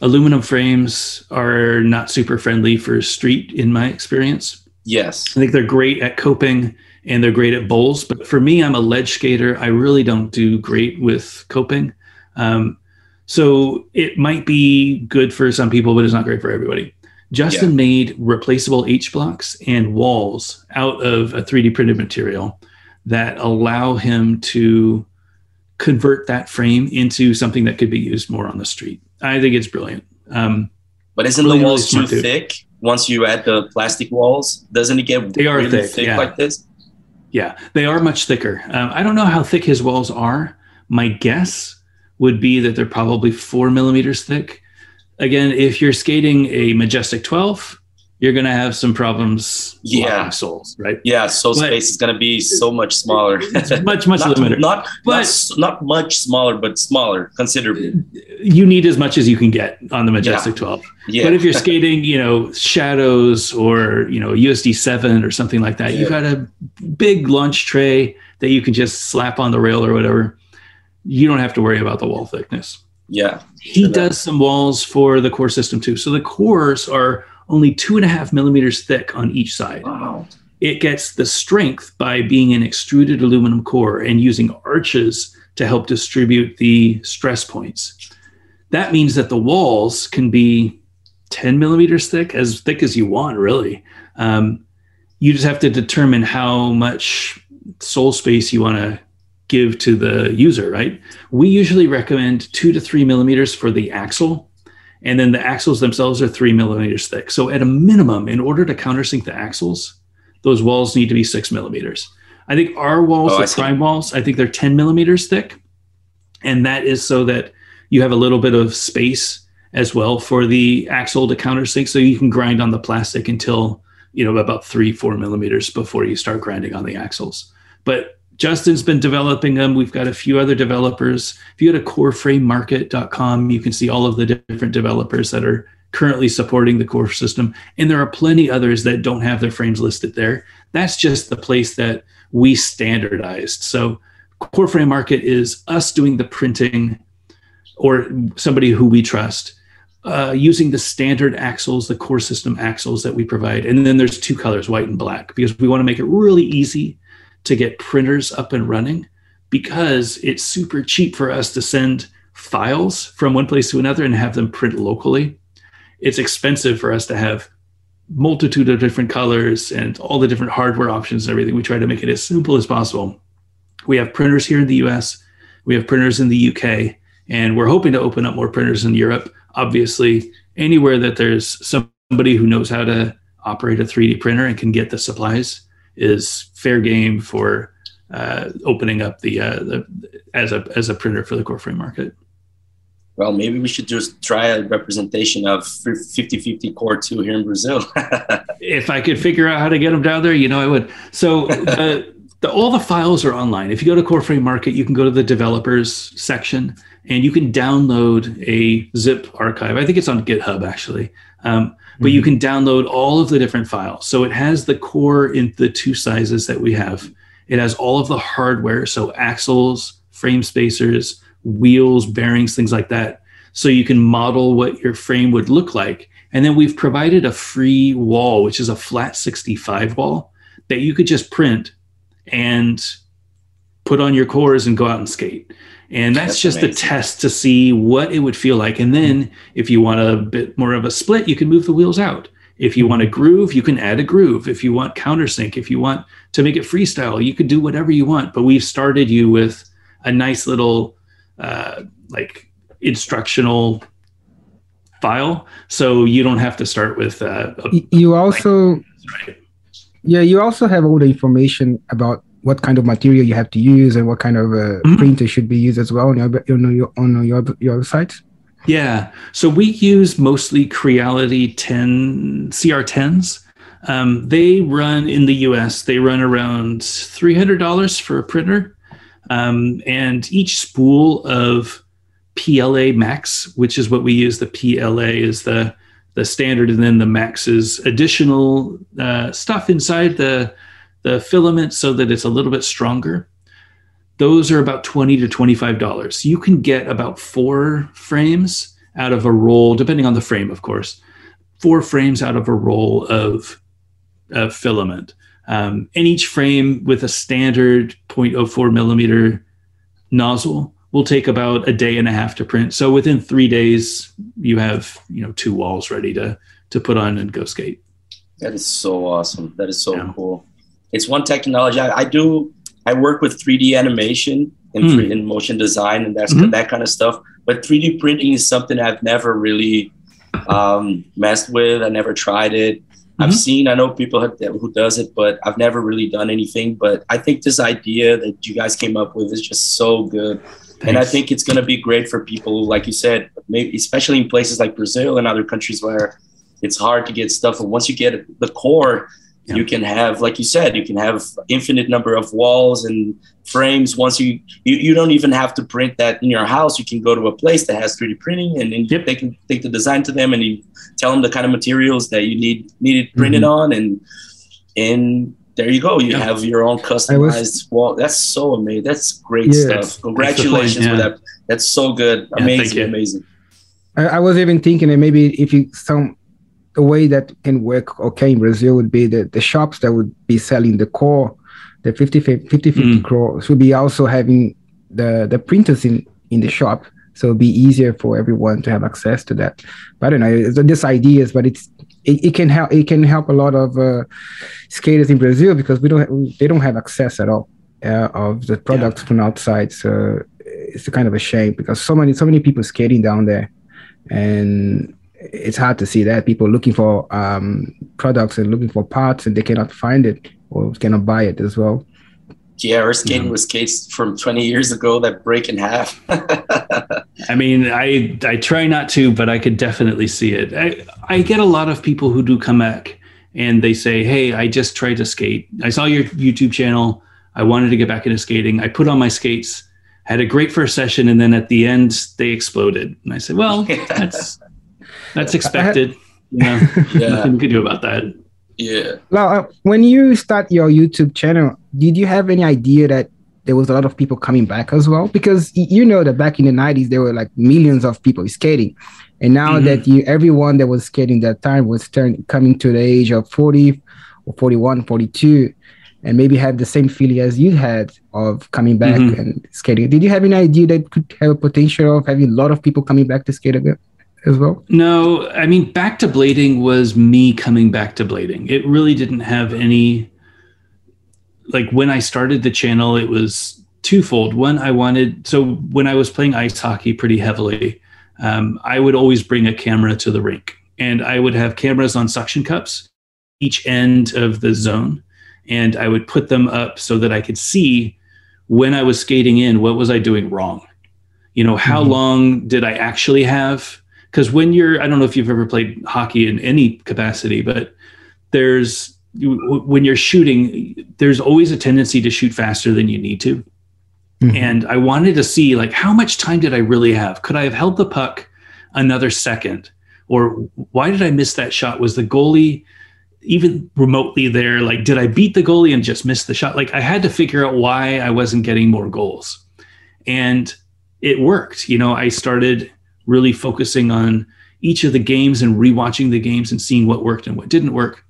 aluminum frames are not super friendly for street in my experience. Yes. I think they're great at coping and they're great at bowls, but for me, I'm a ledge skater. I really don't do great with coping. Um, so it might be good for some people, but it's not great for everybody. Justin yeah. made replaceable H blocks and walls out of a 3D printed material that allow him to convert that frame into something that could be used more on the street. I think it's brilliant. Um, but isn't really, the walls really too thick once you add the plastic walls? Doesn't it get they are really thick, thick yeah. like this? Yeah, they are much thicker. Um, I don't know how thick his walls are. My guess would be that they're probably four millimeters thick. Again, if you're skating a Majestic 12, you're going to have some problems yeah. souls right? Yeah so but space is going to be so much smaller. It's much much not, limited. not, but not, not much smaller but smaller considerably. Uh, you need as much as you can get on the majestic yeah. 12 yeah. but if you're skating you know shadows or you know usd 7 or something like that yeah. you've got a big launch tray that you can just slap on the rail or whatever. You don't have to worry about the wall thickness. Yeah. He does some walls for the core system too. So the cores are only two and a half millimeters thick on each side. Wow. It gets the strength by being an extruded aluminum core and using arches to help distribute the stress points. That means that the walls can be 10 millimeters thick, as thick as you want, really. Um, you just have to determine how much sole space you want to give to the user, right? We usually recommend two to three millimeters for the axle and then the axles themselves are three millimeters thick. So at a minimum, in order to countersink the axles, those walls need to be six millimeters. I think our walls, oh, the prime walls, I think they're 10 millimeters thick. And that is so that you have a little bit of space as well for the axle to countersink. So you can grind on the plastic until, you know, about three, four millimeters before you start grinding on the axles. But Justin's been developing them. We've got a few other developers. If you go to coreframemarket.com, you can see all of the different developers that are currently supporting the core system. And there are plenty others that don't have their frames listed there. That's just the place that we standardized. So Core Frame Market is us doing the printing or somebody who we trust uh, using the standard axles, the core system axles that we provide. And then there's two colors, white and black, because we want to make it really easy to get printers up and running because it's super cheap for us to send files from one place to another and have them print locally. It's expensive for us to have multitude of different colors and all the different hardware options and everything. We try to make it as simple as possible. We have printers here in the US, we have printers in the UK, and we're hoping to open up more printers in Europe. Obviously, anywhere that there's somebody who knows how to operate a 3D printer and can get the supplies is fair game for uh, opening up the, uh, the as a as a printer for the Core Frame Market. Well, maybe we should just try a representation of 50-50 core two here in Brazil. if I could figure out how to get them down there, you know, I would. So uh, the, all the files are online. If you go to Core Frame Market, you can go to the developers section and you can download a zip archive. I think it's on GitHub actually. Um, but mm-hmm. you can download all of the different files. So it has the core in the two sizes that we have. It has all of the hardware, so axles, frame spacers, wheels, bearings, things like that. So you can model what your frame would look like. And then we've provided a free wall, which is a flat 65 wall that you could just print and put on your cores and go out and skate. And that's, that's just amazing. a test to see what it would feel like. And then if you want a bit more of a split, you can move the wheels out. If you want a groove, you can add a groove. If you want countersink, if you want to make it freestyle, you could do whatever you want. But we've started you with a nice little uh, like instructional file, so you don't have to start with. Uh, a, you also, right? Yeah, you also have all the information about what kind of material you have to use and what kind of uh, mm-hmm. printer should be used as well on your on your on your your website. Yeah, so we use mostly Creality 10 CR10s. Um, they run in the US. They run around three hundred dollars for a printer, um, and each spool of PLA Max, which is what we use. The PLA is the the standard, and then the Max is additional uh, stuff inside the the filament so that it's a little bit stronger. Those are about twenty to twenty five dollars. You can get about four frames out of a roll, depending on the frame, of course. Four frames out of a roll of, of filament. Um, and each frame with a standard 0.04 millimeter nozzle will take about a day and a half to print. So within three days, you have you know two walls ready to to put on and go skate. That is so awesome. That is so yeah. cool. It's one technology I, I, do. I work with 3D animation and mm. 3D motion design and that's mm-hmm. that kind of stuff. But 3D printing is something I've never really um, messed with. I never tried it. Mm-hmm. I've seen, I know people have, who does it, but I've never really done anything. But I think this idea that you guys came up with is just so good. Thanks. And I think it's going to be great for people, like you said, maybe especially in places like Brazil and other countries where it's hard to get stuff. And once you get the core, yeah. you can have like you said you can have infinite number of walls and frames. Once you, you you don't even have to print that in your house. You can go to a place that has 3d printing and then yep. they can take the design to them and you tell them the kind of materials that you need needed printed mm-hmm. on and and there you go. You yeah. have your own customized was, wall. That's so amazing. That's great yeah, stuff. Congratulations point, that. That's so good. Amazing amazing. I, I was even thinking that maybe if you some a way that can work okay in Brazil would be that the shops that would be selling the core, the 50 50, 50 mm. core, should be also having the, the printers in, in the shop. So it'd be easier for everyone to have access to that. But I don't know, it's just ideas, but it's it, it can help it can help a lot of uh, skaters in Brazil because we don't they don't have access at all uh, of the products yeah. from outside. So it's a kind of a shame because so many so many people skating down there, and it's hard to see that people looking for um, products and looking for parts and they cannot find it or cannot buy it as well. Yeah, our skating yeah. was skates from 20 years ago that break in half. I mean, I I try not to, but I could definitely see it. I, I get a lot of people who do come back and they say, "Hey, I just tried to skate. I saw your YouTube channel. I wanted to get back into skating. I put on my skates, had a great first session, and then at the end they exploded." And I said, "Well, that's that's expected. yeah, nothing you can do about that. Yeah. Now, uh, when you start your YouTube channel, did you have any idea that there was a lot of people coming back as well? Because you know that back in the '90s there were like millions of people skating, And now mm-hmm. that you everyone that was skating that time was turn coming to the age of 40 or 41, 42, and maybe have the same feeling as you had of coming back mm-hmm. and skating. Did you have any idea that could have a potential of having a lot of people coming back to skate again? As well? No, I mean, back to blading was me coming back to blading. It really didn't have any. Like when I started the channel, it was twofold. One, I wanted so when I was playing ice hockey pretty heavily, um, I would always bring a camera to the rink, and I would have cameras on suction cups each end of the zone, and I would put them up so that I could see when I was skating in what was I doing wrong. You know, how mm-hmm. long did I actually have? Because when you're, I don't know if you've ever played hockey in any capacity, but there's when you're shooting, there's always a tendency to shoot faster than you need to. Mm-hmm. And I wanted to see like how much time did I really have? Could I have held the puck another second? Or why did I miss that shot? Was the goalie even remotely there? Like, did I beat the goalie and just miss the shot? Like, I had to figure out why I wasn't getting more goals. And it worked. You know, I started really focusing on each of the games and rewatching the games and seeing what worked and what didn't work.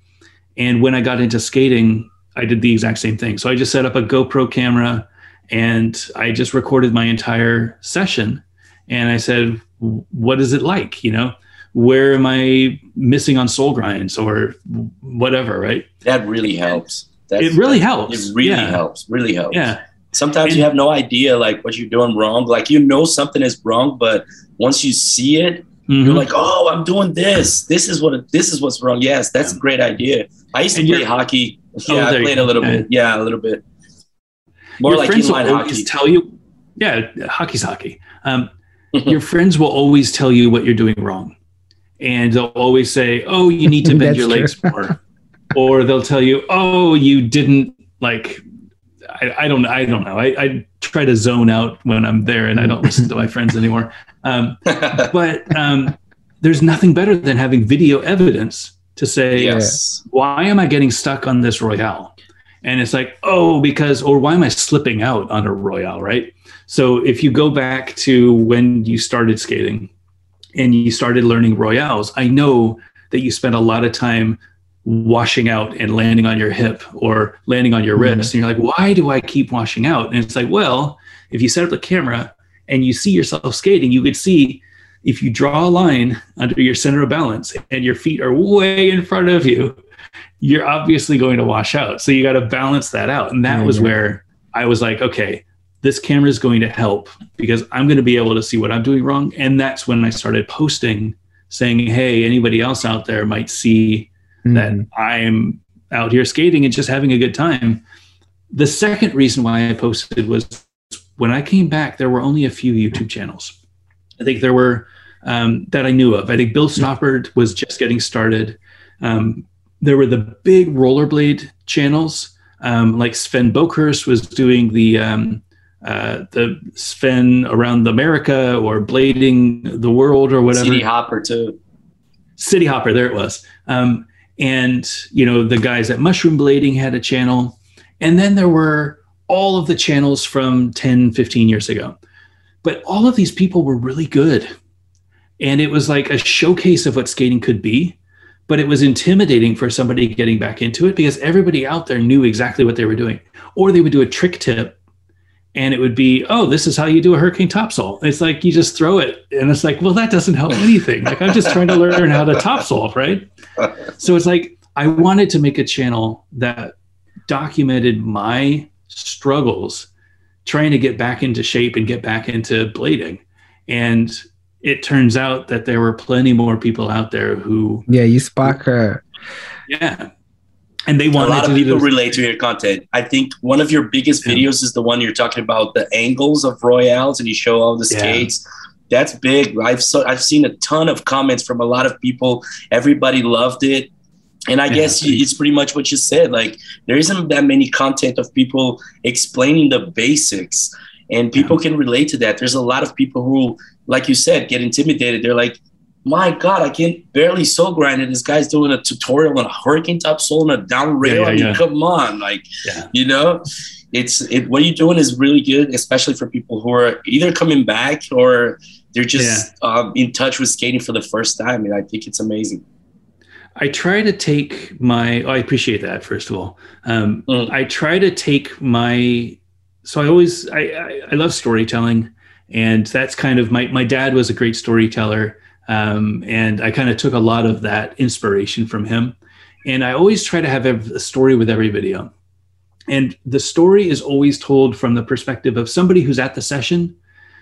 And when I got into skating, I did the exact same thing. So I just set up a GoPro camera and I just recorded my entire session. And I said, what is it like? You know, where am I missing on soul grinds or whatever, right? That really helps. That's, it really helps. It really yeah. helps. Really helps. Yeah. Sometimes and, you have no idea like what you're doing wrong. Like you know something is wrong, but once you see it, mm-hmm. you're like, oh, I'm doing this. This is what this is what's wrong. Yes, that's a great idea. I used to play hockey. Oh, yeah, I played a little bit. Yeah, a little bit. More your like friends will always hockey. tell you, yeah, hockey's hockey. Um, your friends will always tell you what you're doing wrong, and they'll always say, "Oh, you need to bend your legs more," or they'll tell you, "Oh, you didn't like." I, I don't. I don't know. I, I, try to zone out when I'm there, and I don't listen to my friends anymore. Um, but um, there's nothing better than having video evidence to say, yes. "Why am I getting stuck on this royale?" and it's like oh because or why am i slipping out on a royale right so if you go back to when you started skating and you started learning royales i know that you spent a lot of time washing out and landing on your hip or landing on your mm-hmm. wrist and you're like why do i keep washing out and it's like well if you set up the camera and you see yourself skating you could see if you draw a line under your center of balance and your feet are way in front of you you're obviously going to wash out. So you got to balance that out. And that mm-hmm. was where I was like, okay, this camera is going to help because I'm going to be able to see what I'm doing wrong. And that's when I started posting saying, hey, anybody else out there might see mm-hmm. that I'm out here skating and just having a good time. The second reason why I posted was when I came back, there were only a few YouTube channels. I think there were um, that I knew of. I think Bill Stoppard was just getting started. Um, there were the big rollerblade channels, um, like Sven Boekhorst was doing the um, uh, the Sven around America or blading the world or whatever. City Hopper too. City Hopper, there it was. Um, and you know the guys at Mushroom Blading had a channel, and then there were all of the channels from 10, 15 years ago. But all of these people were really good. And it was like a showcase of what skating could be but it was intimidating for somebody getting back into it because everybody out there knew exactly what they were doing. Or they would do a trick tip and it would be, oh, this is how you do a hurricane topsoul. It's like you just throw it. And it's like, well, that doesn't help anything. Like I'm just trying to learn how to topsoul, right? So it's like I wanted to make a channel that documented my struggles trying to get back into shape and get back into blading. And it turns out that there were plenty more people out there who yeah you spark her yeah and they want a lot of people relate to your content i think one of your biggest yeah. videos is the one you're talking about the angles of royales and you show all the skates yeah. that's big i've so i've seen a ton of comments from a lot of people everybody loved it and I yeah, guess it's pretty much what you said. Like there isn't that many content of people explaining the basics, and people can relate to that. There's a lot of people who like you said, get intimidated. They're like, my God, I can barely soul grind, and this guy's doing a tutorial on a hurricane top soul and a down rail. Yeah, yeah, I mean, yeah. come on, like you know, it's it. What you're doing is really good, especially for people who are either coming back or they're just um, in touch with skating for the first time. And I think it's amazing. I try to take my. Oh, I appreciate that. First of all, um, Mm. I try to take my. So I always I, I I love storytelling, and that's kind of my my dad was a great storyteller, um, and I kind of took a lot of that inspiration from him, and I always try to have a story with every video, and the story is always told from the perspective of somebody who's at the session,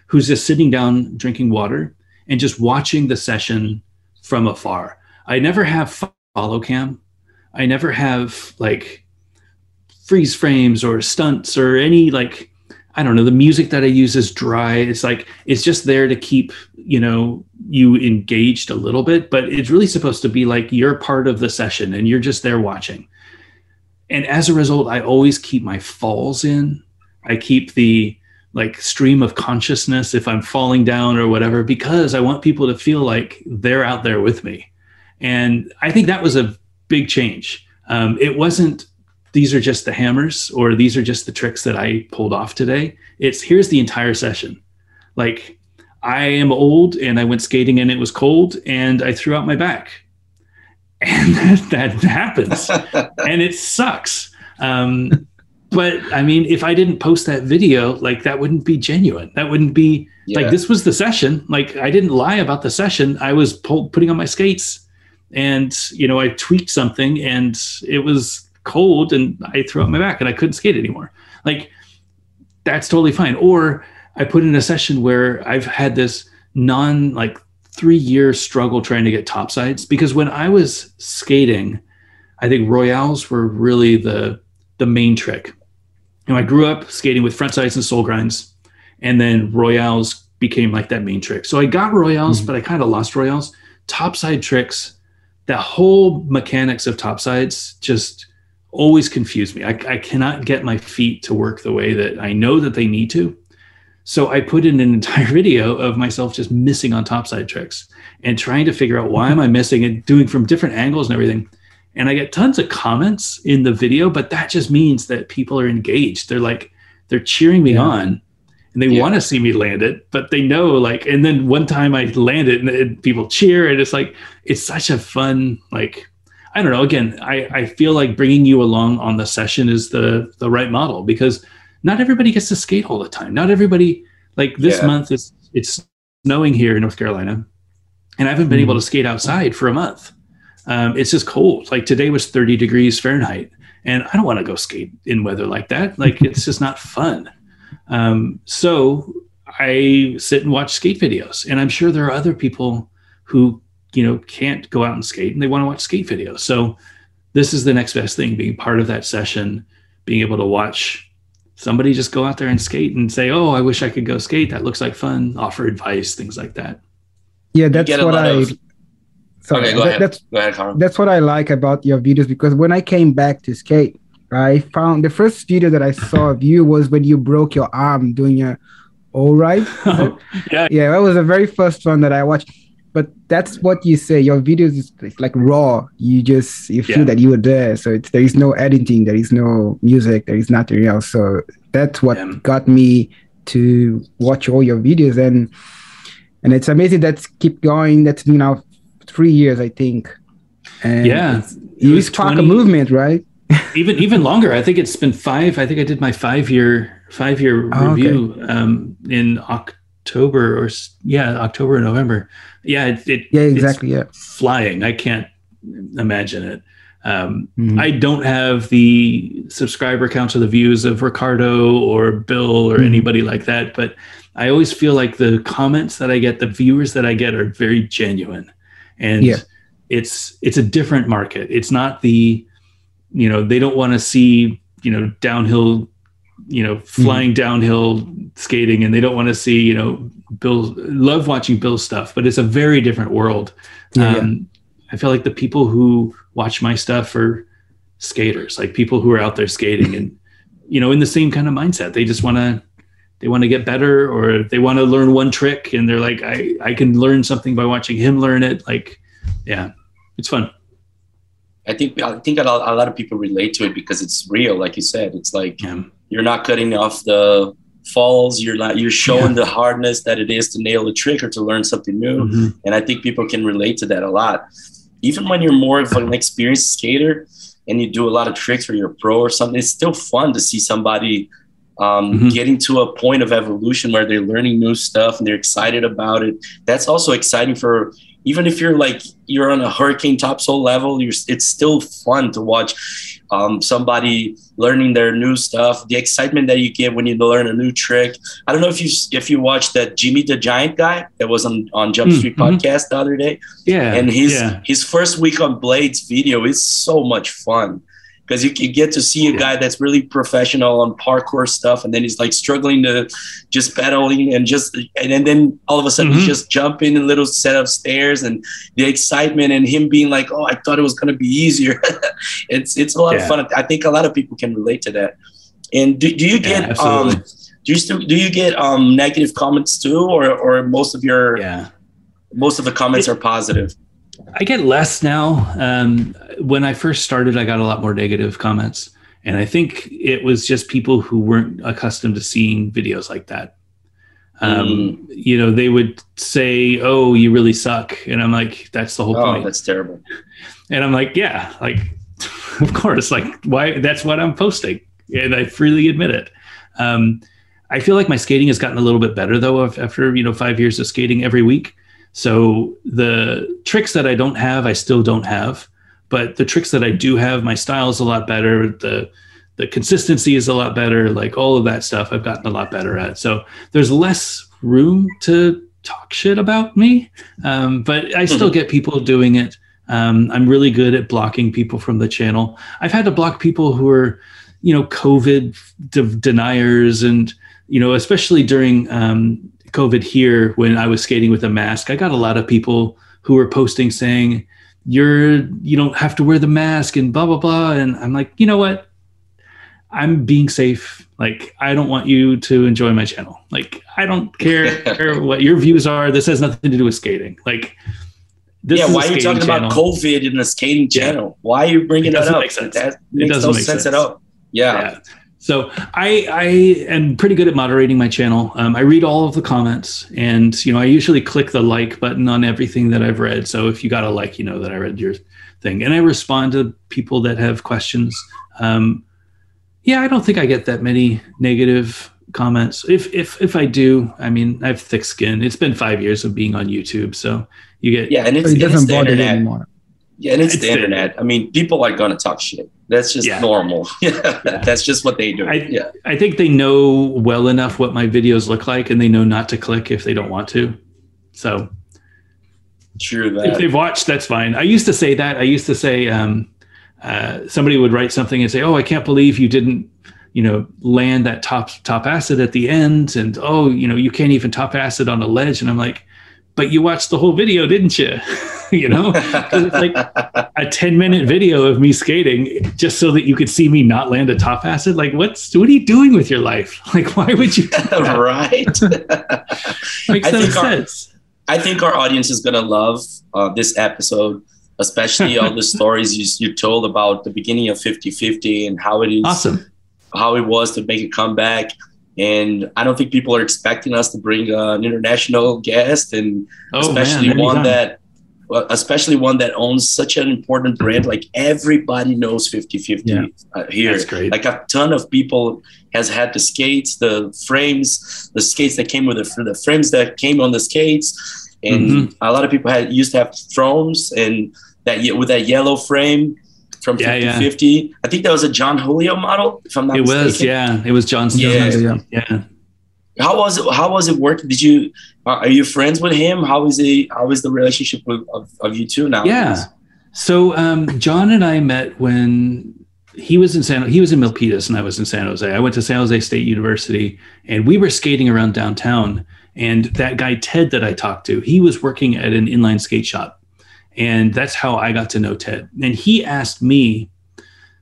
who's just sitting down drinking water and just watching the session from afar. I never have follow cam. I never have like freeze frames or stunts or any like I don't know. The music that I use is dry. It's like it's just there to keep you know you engaged a little bit, but it's really supposed to be like you're part of the session and you're just there watching. And as a result, I always keep my falls in. I keep the like stream of consciousness if I'm falling down or whatever because I want people to feel like they're out there with me. And I think that was a big change. Um, it wasn't these are just the hammers or these are just the tricks that I pulled off today. It's here's the entire session. Like I am old and I went skating and it was cold and I threw out my back. And that, that happens and it sucks. Um, but I mean, if I didn't post that video, like that wouldn't be genuine. That wouldn't be Yeah. like this was the session. Like I didn't lie about the session. I was pull, putting on my skates, and you know I tweaked something, and it was cold, and I threw out my back, and I couldn't skate anymore. Like that's totally fine. Or I put in a session where I've had this non like three year struggle trying to get topsides because when I was skating, I think royales were really the the main trick. You know, I grew up skating with front sides and soul grinds, and then royales became like that main trick. So I got royales, Mhm. but I kind of lost royales. Topside tricks, that whole mechanics of topsides just always confuse me. I, I cannot get my feet to work the way that I know that they need to. So I put in an entire video of myself just missing on topside tricks and trying to figure out why am I missing and doing from different angles and everything. And I get tons of comments in the video, but that just means that people are engaged. They're like, they're cheering me Yeah. on and they Yeah. want to see me land it, but they know like, and then one time I land it and, and people cheer and it's like, it's such a fun, like, I don't know. Again, I, I feel like bringing you along on the session is the, the right model because not everybody gets to skate all the time. Not everybody, like this Yeah. month is, it's snowing here in North Carolina and I haven't been Mhm. able to skate outside for a month. Um, it's just cold. Like today was 30 degrees Fahrenheit, and I don't want to go skate in weather like that. Like it's just not fun. Um, so I sit and watch skate videos, and I'm sure there are other people who you know can't go out and skate and they want to watch skate videos. So this is the next best thing: being part of that session, being able to watch somebody just go out there and skate and say, "Oh, I wish I could go skate. That looks like fun." Offer advice, things like that. Yeah, that's what I. of- sorry, Okay, go that- ahead. That's Go ahead, Carl. that's what I like about your videos because when I came back to skate, I found the first video that I saw of you was when you broke your arm doing your all right. yeah, yeah, that was the very first one that I watched. But that's what you say. Your videos is it's like raw. You just you feel Yeah. that you were there. So it's, there is no editing. There is no music. There is nothing else. So that's what Yeah. got me to watch all your videos and and it's amazing that's keep going. That's been now three years, I think. And Yeah, you spark 20 a movement, right? even even longer. I think it's been five. I think I did my five year five year Oh, okay. review um, in October or yeah October or November. Yeah, it, it Yeah, it's exactly. Yeah. flying. I can't imagine it. Um, Mhm. I don't have the subscriber counts or the views of Ricardo or Bill or Mhm. anybody like that, but I always feel like the comments that I get, the viewers that I get, are very genuine, and Yeah. it's it's a different market. It's not the, you know, they don't want to see you know downhill, you know, flying downhill skating, and they don't want to see you know Bill love watching Bill's stuff, but it's a very different world. Yeah, yeah. Um, I feel like the people who watch my stuff are skaters, like people who are out there skating and, you know, in the same kind of mindset. They just want to they want to get better or they want to learn one trick and they're like I I can learn something by watching him learn it like yeah it's fun I think I think a lot, a lot of people relate to it because it's real like you said it's like yeah. You're not cutting off the falls you're not you're showing yeah. the hardness that it is to nail a trick or to learn something new mm-hmm. and I think people can relate to that a lot even when you're more of an experienced skater and you do a lot of tricks or you're a pro or something it's still fun to see somebody um, mm-hmm. getting to a point of evolution where they're learning new stuff and they're excited about it. That's also exciting for even if you're like you're on a hurricane topsoul level. You're it's still fun to watch um, somebody learning their new stuff. The excitement that you get when you learn a new trick. I don't know if you if you watched that Jimmy the Giant guy that was on on Jump mm, Street mm-hmm. podcast the other day. Yeah, and his yeah. his first week on Blades video is so much fun because you, you, get to see a guy that's really professional on parkour stuff and then he's like struggling to just pedaling and just and, and then all of a sudden mm-hmm. he's just jumping a little set of stairs and the excitement and him being like oh i thought it was going to be easier. It's it's a lot yeah. of fun. I think a lot of people can relate to that. And do, do you get yeah, um do you still do you get um negative comments too or or most of your yeah. most of the comments it, are positive I get less now. Um, when I first started, I got a lot more negative comments. And I think it was just people who weren't accustomed to seeing videos like that. Um, mm. You know, they would say, Oh, you really suck. And I'm like, That's the whole oh, point. That's terrible. And I'm like, Yeah, like, of course, like, why? That's what I'm posting. And I freely admit it. Um, I feel like my skating has gotten a little bit better though after, you know, five years of skating every week. So the tricks that I don't have, I still don't have. But the tricks that I do have, my style is a lot better. The the consistency is a lot better. Like all of that stuff, I've gotten a lot better at. So there's less room to talk shit about me, um, but I still mm-hmm. get people doing it. Um, I'm really good at blocking people from the channel. I've had to block people who are, you know, COVID de- deniers, and you know, especially during um, COVID here when I was skating with a mask, I got a lot of people who were posting saying, You're you don't have to wear the mask and blah blah blah. And I'm like, you know what? I'm being safe. Like, I don't want you to enjoy my channel. Like, I don't care what your views are. This has nothing to do with skating. Like, this yeah, why are you talking channel. about COVID in the skating channel? Yeah. Why are you bringing it that up? Make sense. That makes it doesn't no make sense, sense, at all. Yeah. yeah. So I, I am pretty good at moderating my channel. Um, I read all of the comments, and you know I usually click the like button on everything that I've read. So if you got a like, you know that I read your thing, and I respond to people that have questions. Um, yeah, I don't think I get that many negative comments. If if if I do, I mean I have thick skin. It's been five years of being on YouTube, so you get yeah, and it's, it doesn't bother you anymore. Yeah, and it's, it's the internet. I mean, people are going to talk shit. That's just yeah. normal. yeah. That's just what they do. I, yeah. I think they know well enough what my videos look like and they know not to click if they don't want to. So True that. If they've watched, that's fine. I used to say that. I used to say um, uh, somebody would write something and say, "Oh, I can't believe you didn't, you know, land that top top acid at the end," and "Oh, you know, you can't even top acid on a ledge." And I'm like, "But you watched the whole video, didn't you?" you know, it's like a 10 minute video of me skating just so that you could see me not land a top acid. Like, what's what are you doing with your life? Like, why would you? right. Makes no sense. Our, I think our audience is gonna love uh, this episode, especially all the stories you, you told about the beginning of 50 50 and how it is awesome. How it was to make a comeback and I don't think people are expecting us to bring uh, an international guest, and oh, especially man, one that especially one that owns such an important brand like everybody knows 50 50 yeah. uh, here That's great. like a ton of people has had the skates the frames the skates that came with the, the frames that came on the skates and mm-hmm. a lot of people had used to have thrones and that with that yellow frame from 50 yeah, 50 i think that was a john julio model if i'm not it mistaken. was yeah it was john yeah. yeah. yeah how was it how was it working? Did you are you friends with him? How is he how is the relationship with, of, of you two now? Yeah. So um, john and i met when he was in san he was in milpitas and i was in san jose. I went to san jose state university and we were skating around downtown and that guy ted that i talked to he was working at an inline skate shop. And that's how i got to know ted. And he asked me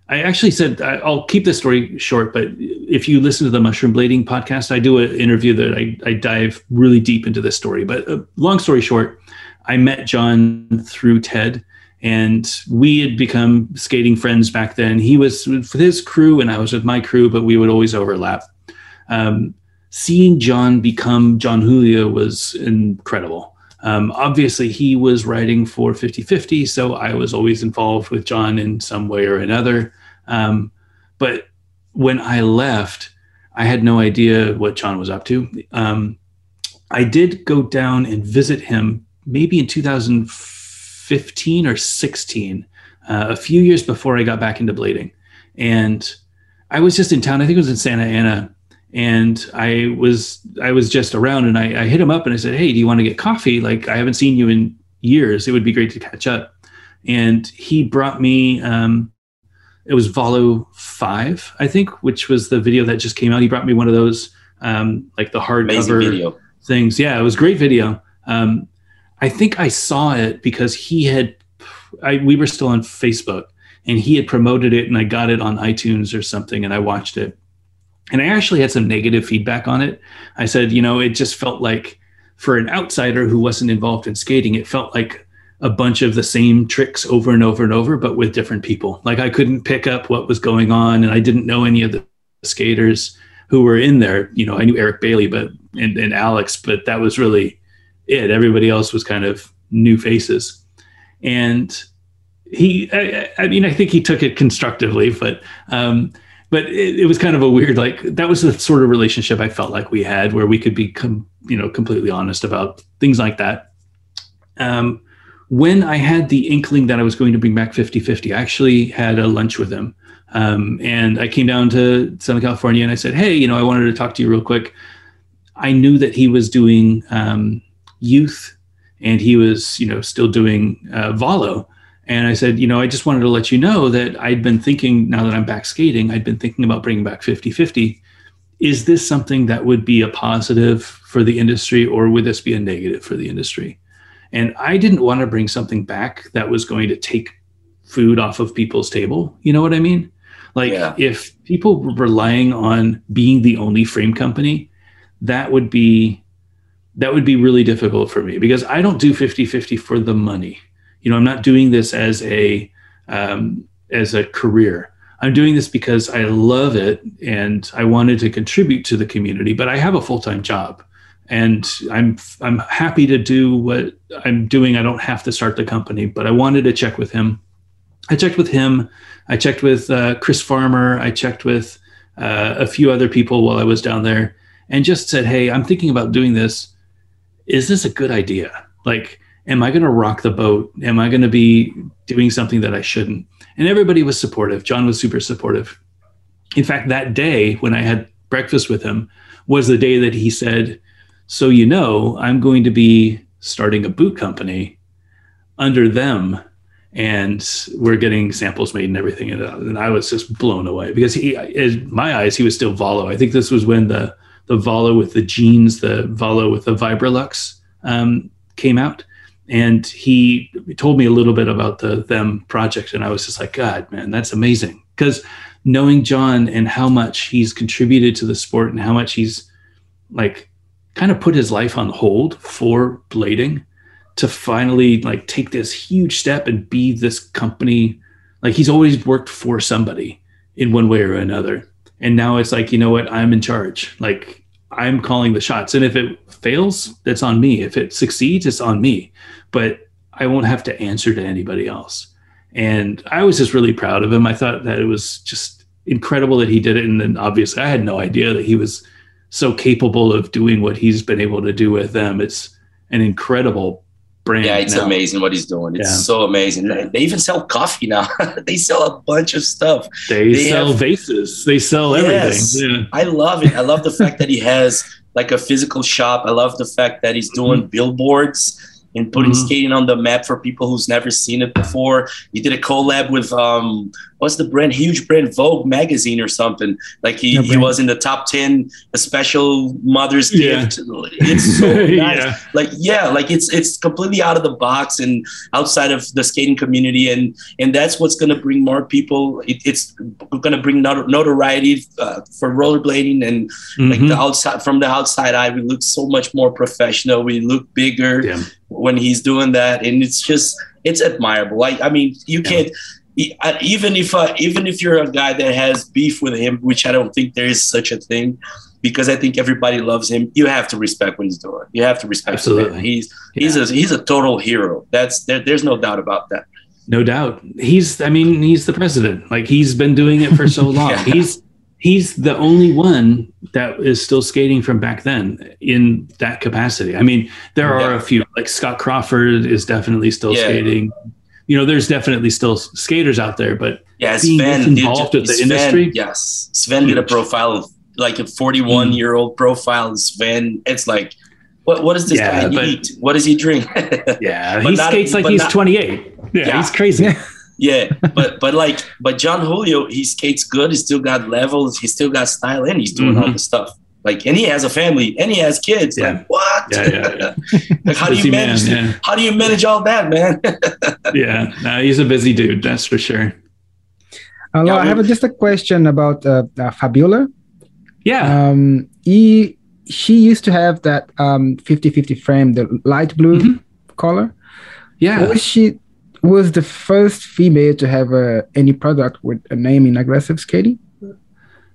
I actually said I'll keep this story short, but if you listen to the Mushroom Blading podcast, I do an interview that I, I dive really deep into this story. But uh, long story short, I met John through Ted, and we had become skating friends back then. He was with his crew, and I was with my crew, but we would always overlap. Um, seeing John become John Julio was incredible. Um, obviously, he was writing for 50 50, so I was always involved with John in some way or another. Um, but when I left, I had no idea what John was up to. Um, I did go down and visit him maybe in 2015 or 16, uh, a few years before I got back into blading. And I was just in town. I think it was in Santa Ana and I was I was just around and I, I hit him up and I said, Hey, do you want to get coffee? Like I haven't seen you in years. It would be great to catch up. And he brought me um, it was Valo five, I think, which was the video that just came out. He brought me one of those um, like the hardcover things. Yeah, it was great video. Um, I think I saw it because he had I, we were still on Facebook and he had promoted it and I got it on iTunes or something and I watched it and I actually had some negative feedback on it. I said, you know, it just felt like for an outsider who wasn't involved in skating, it felt like a bunch of the same tricks over and over and over, but with different people. Like I couldn't pick up what was going on, and I didn't know any of the skaters who were in there. You know, I knew Erik Bailey, but and, and Alex, but that was really it. Everybody else was kind of new faces, and he. I, I mean, I think he took it constructively, but. Um, but it, it, was kind of a weird like that was the sort of relationship i felt like we had where we could be com- you know completely honest about things like that um, when i had the inkling that i was going to bring back 50-50 i actually had a lunch with him um, and i came down to southern california and i said hey you know i wanted to talk to you real quick i knew that he was doing um, youth and he was you know still doing uh, valo and I said, you know, I just wanted to let you know that I'd been thinking, now that I'm back skating, I'd been thinking about bringing back 50 50. Is this something that would be a positive for the industry or would this be a negative for the industry? And I didn't want to bring something back that was going to take food off of people's table. You know what I mean? Like yeah. if people were relying on being the only frame company, that would be that would be really difficult for me because I don't do 50-50 for the money you know i'm not doing this as a um, as a career i'm doing this because i love it and i wanted to contribute to the community but i have a full-time job and i'm i'm happy to do what i'm doing i don't have to start the company but i wanted to check with him i checked with him i checked with uh, chris farmer i checked with uh, a few other people while i was down there and just said hey i'm thinking about doing this is this a good idea like am I going to rock the boat? Am I going to be doing something that I shouldn't? And everybody was supportive. John was super supportive. In fact, that day when I had breakfast with him was the day that he said, So, you know, I'm going to be starting a boot company under them. And we're getting samples made and everything. And, I was just blown away because he, in my eyes, he was still Valo. I think this was when the, the Valo with the jeans, the Valo with the Vibrolux um, came out and he told me a little bit about the them project and i was just like god man that's amazing because knowing john and how much he's contributed to the sport and how much he's like kind of put his life on hold for blading to finally like take this huge step and be this company. Like he's always worked for somebody in one way or another. And now it's like you know what? I'm in charge. Like i'm calling the shots. And if it fails that's on me. If it succeeds it's on me. But I won't have to answer to anybody else. And I was just really proud of him. I thought that it was just incredible that he did it. And then obviously, I had no idea that he was so capable of doing what he's been able to do with them. It's an incredible brand. Yeah, it's now. amazing what he's doing. It's yeah. so amazing. They even sell coffee now. they sell a bunch of stuff. They, they sell have, vases. They sell yes, everything. Yeah. I love it. I love the fact that he has like a physical shop. I love the fact that he's doing mm-hmm. billboards and putting Mhm. skating on the map for people who's never seen it before. He did a collab with um, what's the brand? Huge brand, Vogue magazine or something. Like he, Yeah, he was in the top ten, a special mother's Yeah. gift. It's so nice yeah. like yeah like it's it's completely out of the box and outside of the skating community and and that's what's going to bring more people it, it's going to bring not- notoriety uh, for rollerblading and like Mhm. the outside from the outside eye we look so much more professional we look bigger Yeah. When he's doing that and it's just it's admirable like i mean you Yeah. can't even if uh, even if you're a guy that has beef with him which i don't think there is such a thing because i think everybody loves him you have to respect what he's doing you have to respect. Absolutely. he's he's a he's a total hero that's there, there's no doubt about that No doubt. He's I mean, he's the president. Like he's been doing it for so long. Yeah. He's he's the only one that is still skating from back then in that capacity. I mean, there are Yeah. a few like Scott Crawford is definitely still Yeah. skating. You know, there's definitely still skaters out there, but yeah Being sven this involved ju- with the Sven- industry? yes sven did a profile of like a 41 mm. year old profile sven it's like what, what does this Yeah, guy but- eat what does he drink yeah, he not- skates like he's not- 28. Yeah, Yeah. he's crazy. Yeah. Yeah, but but like but John Julio, he skates good. He still got levels. He still got style, and he's doing all Mhm. the stuff. Like, and he has a family, and he has kids. Yeah. Like, what? Yeah, yeah, yeah. like, how do Busy you man, manage? yeah. How do you manage all that, man? Yeah, no, he's a busy dude, that's for sure. Hello, Yeah, I have a- just a question about uh, uh, Fabiola. Yeah. Um, he, she used to have that um 50-50 frame, the light blue Mhm. color. yeah. Was she was the first female to have uh, any product with a name in aggressive skating? Uh,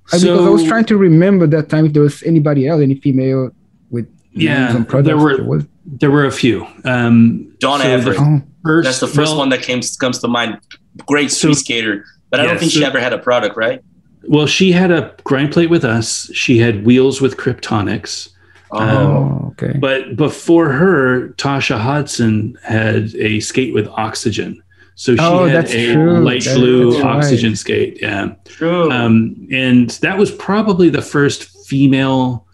because I was trying to remember that time if there was anybody else, any female with Yeah, names on products. there were- There was. There were a few. Um, Dawn so Everett. Oh, first, That's the first well, one that came comes to mind. Great So- street skater, but I don't think so- she ever had a product, right? Well, she had a grind plate with us. She had wheels with Kryptonics. Oh, oh, okay. But before her, Tasha Hudson had a skate with oxygen. So she Oh, had that's a true. light That- blue that's right. oxygen skate. Yeah. true. Um, and that was probably the first female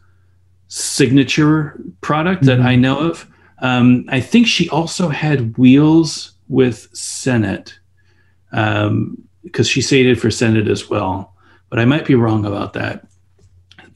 signature product that Mhm. I know of. Um, I think she also had wheels with Senate because she skated for Senate as well. But I might be wrong about that.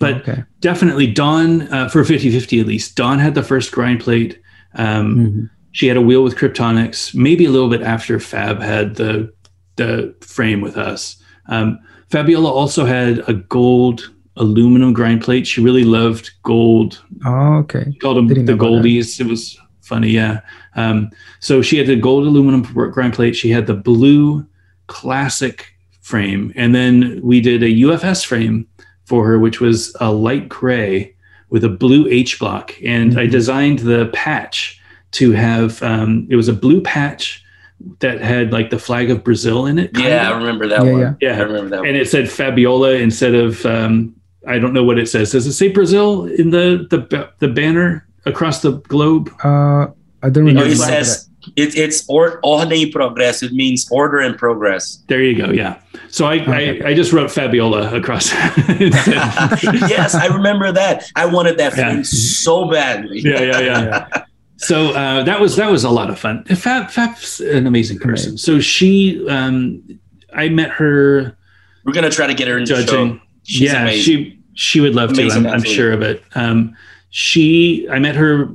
But okay. definitely Dawn, uh, for 50 50 at least, Dawn had the first grind plate. Um, Mhm. she had a wheel with Kryptonics, maybe a little bit after Fab had the the frame with us. Um, Fabiola also had a gold aluminum grind plate. She really loved gold. Oh, okay. She called them Didn't the goldies. It was funny, yeah. Um, so she had the gold aluminum grind plate. She had the blue classic frame, and then we did a UFS frame for her, which was a light gray with a blue H block. And I Mhm. designed the patch to have um, it was a blue patch that had like the flag of Brazil in it. kind yeah, I remember that Yeah, one. yeah. Yeah. I remember that one. and it said Fabiola instead of um, I don't know what it says. Does it say Brazil in the the the banner across the globe? Uh, I don't No, remember. it flag says it, it's or, ordem e progress. It means order and progress. There you go. Yeah. So I Okay. I, I just wrote Fabiola across. yes, I remember that. I wanted that Yeah. so badly. yeah, yeah, yeah. yeah. So uh, that was that was a lot of fun. Fab Fab's an amazing person. So she, um, I met her We're gonna try to get her in the show. judging. Yeah, amazing. she she would love Amazing to. I'm, I'm sure of it. Um, she, I met her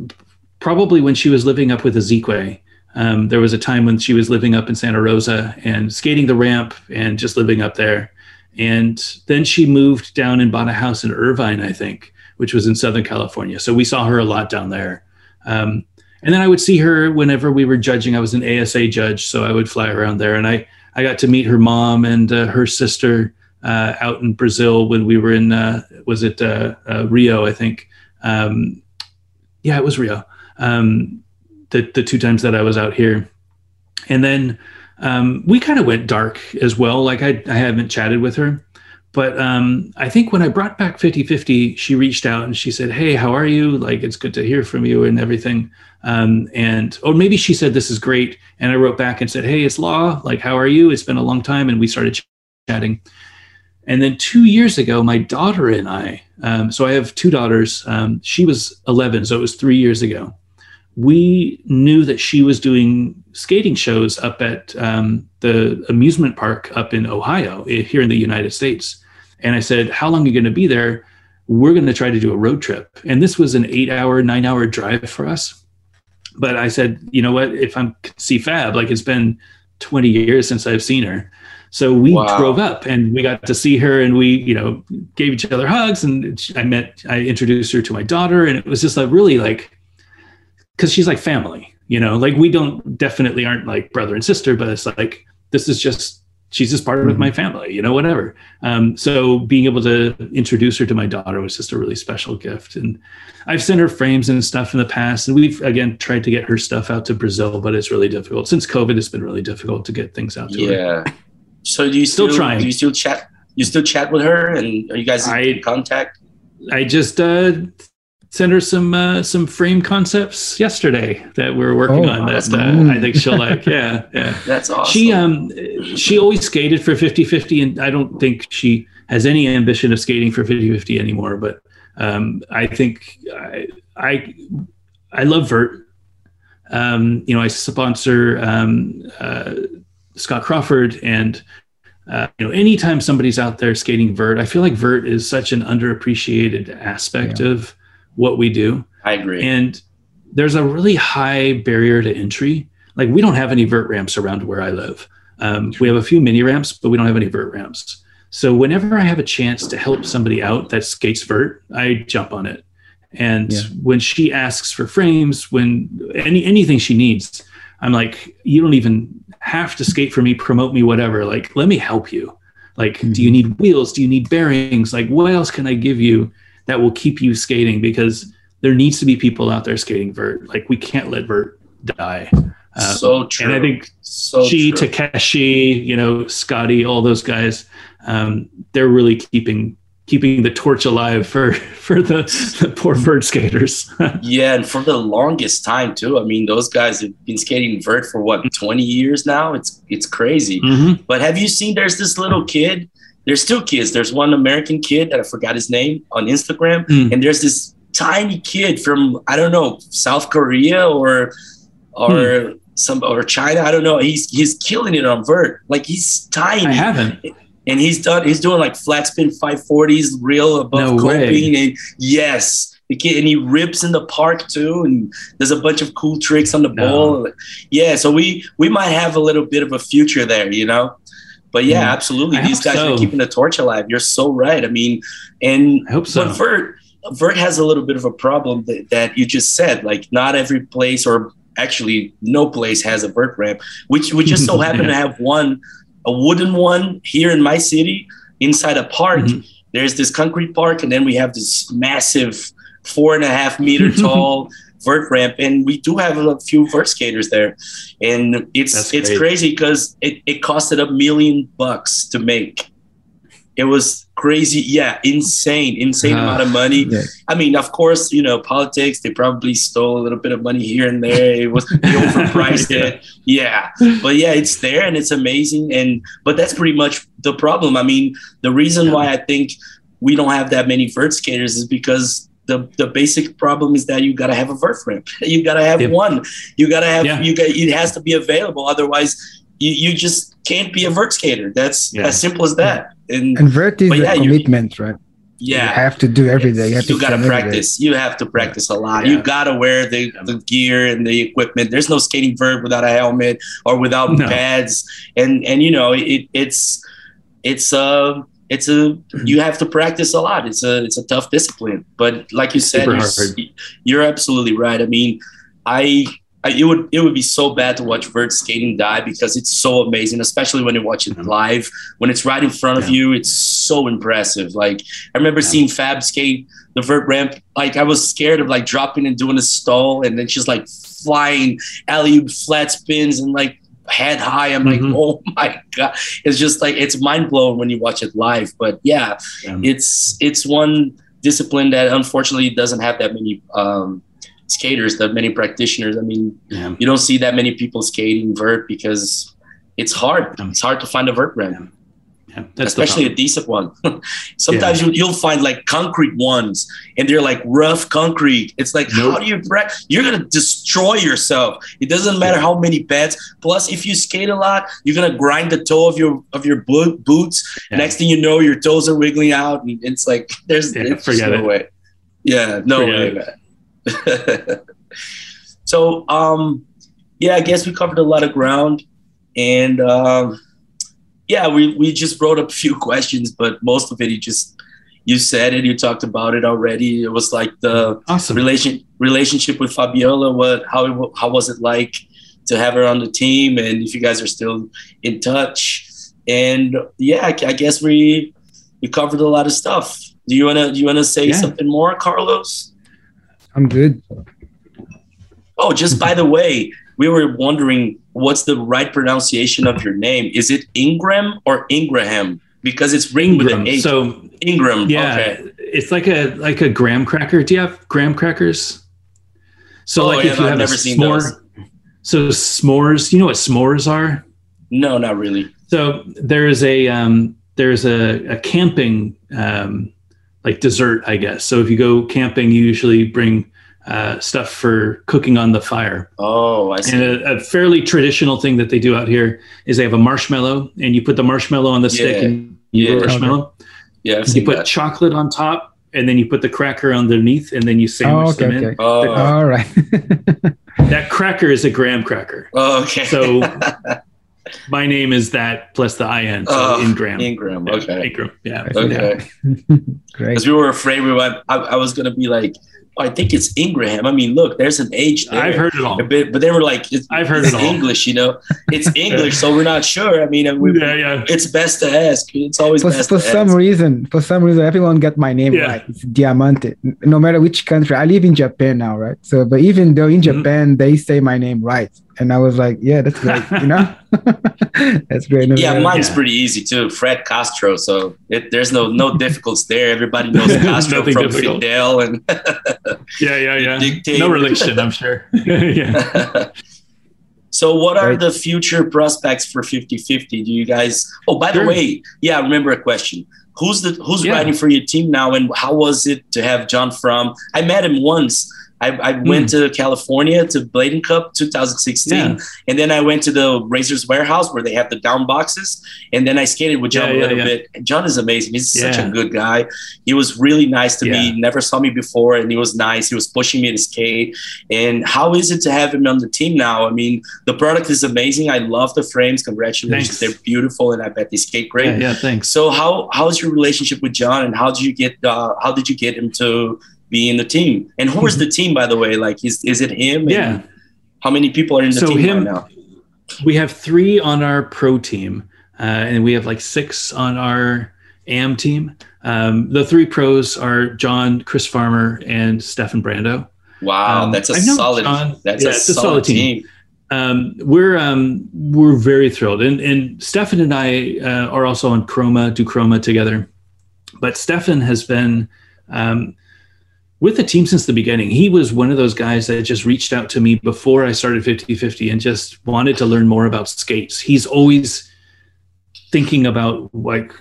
probably when she was living up with Ezekiel. Um, there was a time when she was living up in Santa Rosa and skating the ramp and just living up there. And then she moved down and bought a house in Irvine, I think, which was in Southern California. So we saw her a lot down there. Um, and then I would see her whenever we were judging. I was an ASA judge, so I would fly around there, and I I got to meet her mom and uh, her sister uh, out in Brazil when we were in uh, was it uh, uh, Rio? I think. Um, yeah, it was Rio. Um, the the two times that I was out here, and then um, we kind of went dark as well. Like I I haven't chatted with her, but um, I think when I brought back 50-50, she reached out and she said, "Hey, how are you? Like it's good to hear from you and everything." Um, and or maybe she said, "This is great," and I wrote back and said, "Hey, it's Law. Like how are you? It's been a long time," and we started ch- chatting. And then two years ago, my daughter and I, um, so I have two daughters. Um, she was 11, so it was three years ago. We knew that she was doing skating shows up at um, the amusement park up in Ohio, eh, here in the United States. And I said, How long are you going to be there? We're going to try to do a road trip. And this was an eight hour, nine hour drive for us. But I said, You know what? If I'm see Fab, like it's been 20 years since I've seen her. So we wow. drove up and we got to see her and we, you know, gave each other hugs and I met, I introduced her to my daughter and it was just a really like, cause she's like family, you know, like we don't definitely aren't like brother and sister, but it's like, this is just, she's just part mm-hmm. of my family, you know, whatever. Um, so being able to introduce her to my daughter was just a really special gift. And I've sent her frames and stuff in the past, and we've again tried to get her stuff out to Brazil, but it's really difficult since COVID. It's been really difficult to get things out to yeah. her. Yeah. So do you still, still trying? Do you still chat? You still chat with her, and are you guys I, in contact? I just uh, sent her some uh, some frame concepts yesterday that we're working oh, on. That uh, I think she'll like. Yeah, yeah. That's awesome. She um she always skated for 50-50 and I don't think she has any ambition of skating for 50-50 anymore. But um, I think I I, I love vert. Um, you know, I sponsor um, uh, Scott Crawford and uh, you know anytime somebody's out there skating vert i feel like vert is such an underappreciated aspect yeah. of what we do i agree and there's a really high barrier to entry like we don't have any vert ramps around where i live um, we have a few mini ramps but we don't have any vert ramps so whenever i have a chance to help somebody out that skates vert i jump on it and yeah. when she asks for frames when any anything she needs i'm like you don't even have to skate for me, promote me, whatever. Like, let me help you. Like, mm-hmm. do you mm-hmm. need wheels? Do you need bearings? Like, what else can I give you that will keep you skating? Because there needs to be people out there skating vert. Like, we can't let vert die. Uh, so true. And I think so she, true. Takeshi, you know, Scotty, all those guys, um, they're really keeping keeping the torch alive for for the, the poor vert skaters. yeah, and for the longest time too. I mean, those guys have been skating vert for what twenty years now. It's it's crazy. Mm-hmm. But have you seen? There's this little kid. There's two kids. There's one American kid that I forgot his name on Instagram, mm. and there's this tiny kid from I don't know South Korea or or. Mm. Some or China, I don't know. He's he's killing it on vert. Like he's tiny. I haven't and he's done he's doing like flat spin 540s real above no coping way. and yes the kid and he rips in the park too and there's a bunch of cool tricks on the no. ball yeah so we we might have a little bit of a future there you know but yeah mm. absolutely I these guys so. are keeping the torch alive you're so right i mean and I hope so. but vert vert has a little bit of a problem that, that you just said like not every place or actually no place has a vert ramp which we just so happen yeah. to have one a wooden one here in my city inside a park. Mm-hmm. There's this concrete park, and then we have this massive four and a half meter tall vert ramp, and we do have a few vert skaters there, and it's That's it's crazy because it, it costed a million bucks to make. It was crazy. Yeah, insane, insane uh, amount of money. Yeah. I mean, of course, you know, politics, they probably stole a little bit of money here and there. It was they overpriced yeah. it. Yeah. But yeah, it's there and it's amazing. And but that's pretty much the problem. I mean, the reason yeah. why I think we don't have that many vert skaters is because the, the basic problem is that you got to have a vert ramp. You got to have yep. one. You got to have yeah. you got it has to be available. Otherwise, you, you just can't be a vert skater. That's yeah. as simple as that. And, and vert is yeah, a commitment, right? Yeah, you have to do every day. You, you got to practice. You have to practice a lot. Yeah. You got to wear the, the gear and the equipment. There's no skating vert without a helmet or without no. pads. And and you know it, it's it's uh it's a mm-hmm. you have to practice a lot. It's a it's a tough discipline. But like you said, you're, you're absolutely right. I mean, I it would it would be so bad to watch vert skating die because it's so amazing, especially when you watch it live. When it's right in front of you, it's so impressive. Like I remember yeah. seeing Fab skate the vert ramp. Like I was scared of like dropping and doing a stall, and then she's like flying alley flat spins and like head high. I'm mm-hmm. like, oh my god! It's just like it's mind blowing when you watch it live. But yeah, yeah. it's it's one discipline that unfortunately doesn't have that many um, skaters, that many practitioners. I mean, yeah. you don't see that many people skating vert because it's hard. It's hard to find a vert ramp. Yeah. Yeah, that's especially a decent one. Sometimes yeah. you, will find like concrete ones, and they're like rough concrete. It's like nope. how do you break? You're gonna destroy yourself. It doesn't matter how many beds. Plus, if you skate a lot, you're gonna grind the toe of your of your bo- boots. Yeah. Next thing you know, your toes are wiggling out, and it's like there's yeah, forget no it. way. Yeah, no forget way, so, um, yeah, I guess we covered a lot of ground, and. Um, yeah, we we just wrote up a few questions, but most of it you just you said it, you talked about it already. It was like the awesome. relation relationship with Fabiola. What how how was it like to have her on the team, and if you guys are still in touch? And yeah, I, I guess we we covered a lot of stuff. Do you wanna do you wanna say yeah. something more, Carlos? I'm good. Oh, just by the way, we were wondering what's the right pronunciation of your name. Is it Ingram or Ingraham? Because it's ring with an H. So Ingram. Yeah, okay. it's like a like a graham cracker. Do you have graham crackers? So oh, like yeah, if you have never a s'more, so s'mores. You know what s'mores are? No, not really. So there's a um, there's a, a camping um, like dessert, I guess. So if you go camping, you usually bring uh, stuff for cooking on the fire. Oh, I see. And a, a, fairly traditional thing that they do out here is they have a marshmallow, and you put the marshmallow on the stick, and you yeah. marshmallow. Yeah, you put that. chocolate on top, and then you put the cracker underneath, and then you sandwich oh, okay, them okay. in. Oh. All right. that cracker is a graham cracker. Oh, okay. So my name is that plus the IN, so oh, Ingram. Ingram, okay. Yeah, Ingram, yeah. Okay. Great. Because we were afraid we went, I, I was going to be like, I think it's Ingraham. I mean, look, there's an H there. I've heard it all. Bit, but they were like, I've heard it's it all. English, you know, it's English, so we're not sure. I mean, we, yeah, yeah. it's best to ask. It's always for, best for some ask. reason. For some reason, everyone got my name Yeah. right. It's Diamante. No matter which country, I live in Japan now, right? So, but even though in Mhm. Japan they say my name right, and I was like, yeah, that's great, you know, that's great. No Yeah, matter- mine's pretty easy too. Fred Castro. So it, there's no no difficulties there. Everybody knows Castro from difficult. Fidel and Yeah, yeah, yeah. Dictate. No relation, I'm sure. yeah. So, what are Right. the future prospects for 50-50? Do you guys? Oh, by Sure. the way, yeah, I remember a question. Who's the who's Yeah. riding for your team now, and how was it to have John From? I met him once. I, I went to California to Blading Cup 2016, Hmm. Yeah. and then I went to the Razors Warehouse where they have the down boxes, and then I skated with John Yeah, a little yeah. bit. And John is amazing. He's such a good guy. He was really nice to me. Never saw me before, and he was nice. He was pushing me to skate. And how is it to have him on the team now? I mean, the product is amazing. I love the frames. Congratulations, Thanks. they're beautiful, and I bet they skate great. yeah, yeah, thanks. So how how's your relationship with John, and how did you get uh, how did you get him to be in the team? And who is the team, by the way? Like, is is it him? Yeah. How many people are in the So team him- right now? We have three on our pro team, uh, and we have like six on our AM team. Um, the three pros are John, Chris Farmer, and Stefan Brandow. Wow, Um, that's a solid. John. That's Yeah, a, it's a solid, solid team. team. Um, we're um, we're very thrilled, and and Stefan and I uh, are also on Chroma, do Chroma together. But Stefan has been um, with the team since the beginning. He was one of those guys that just reached out to me before I started 50-50 and just wanted to learn more about skates. He's always thinking about like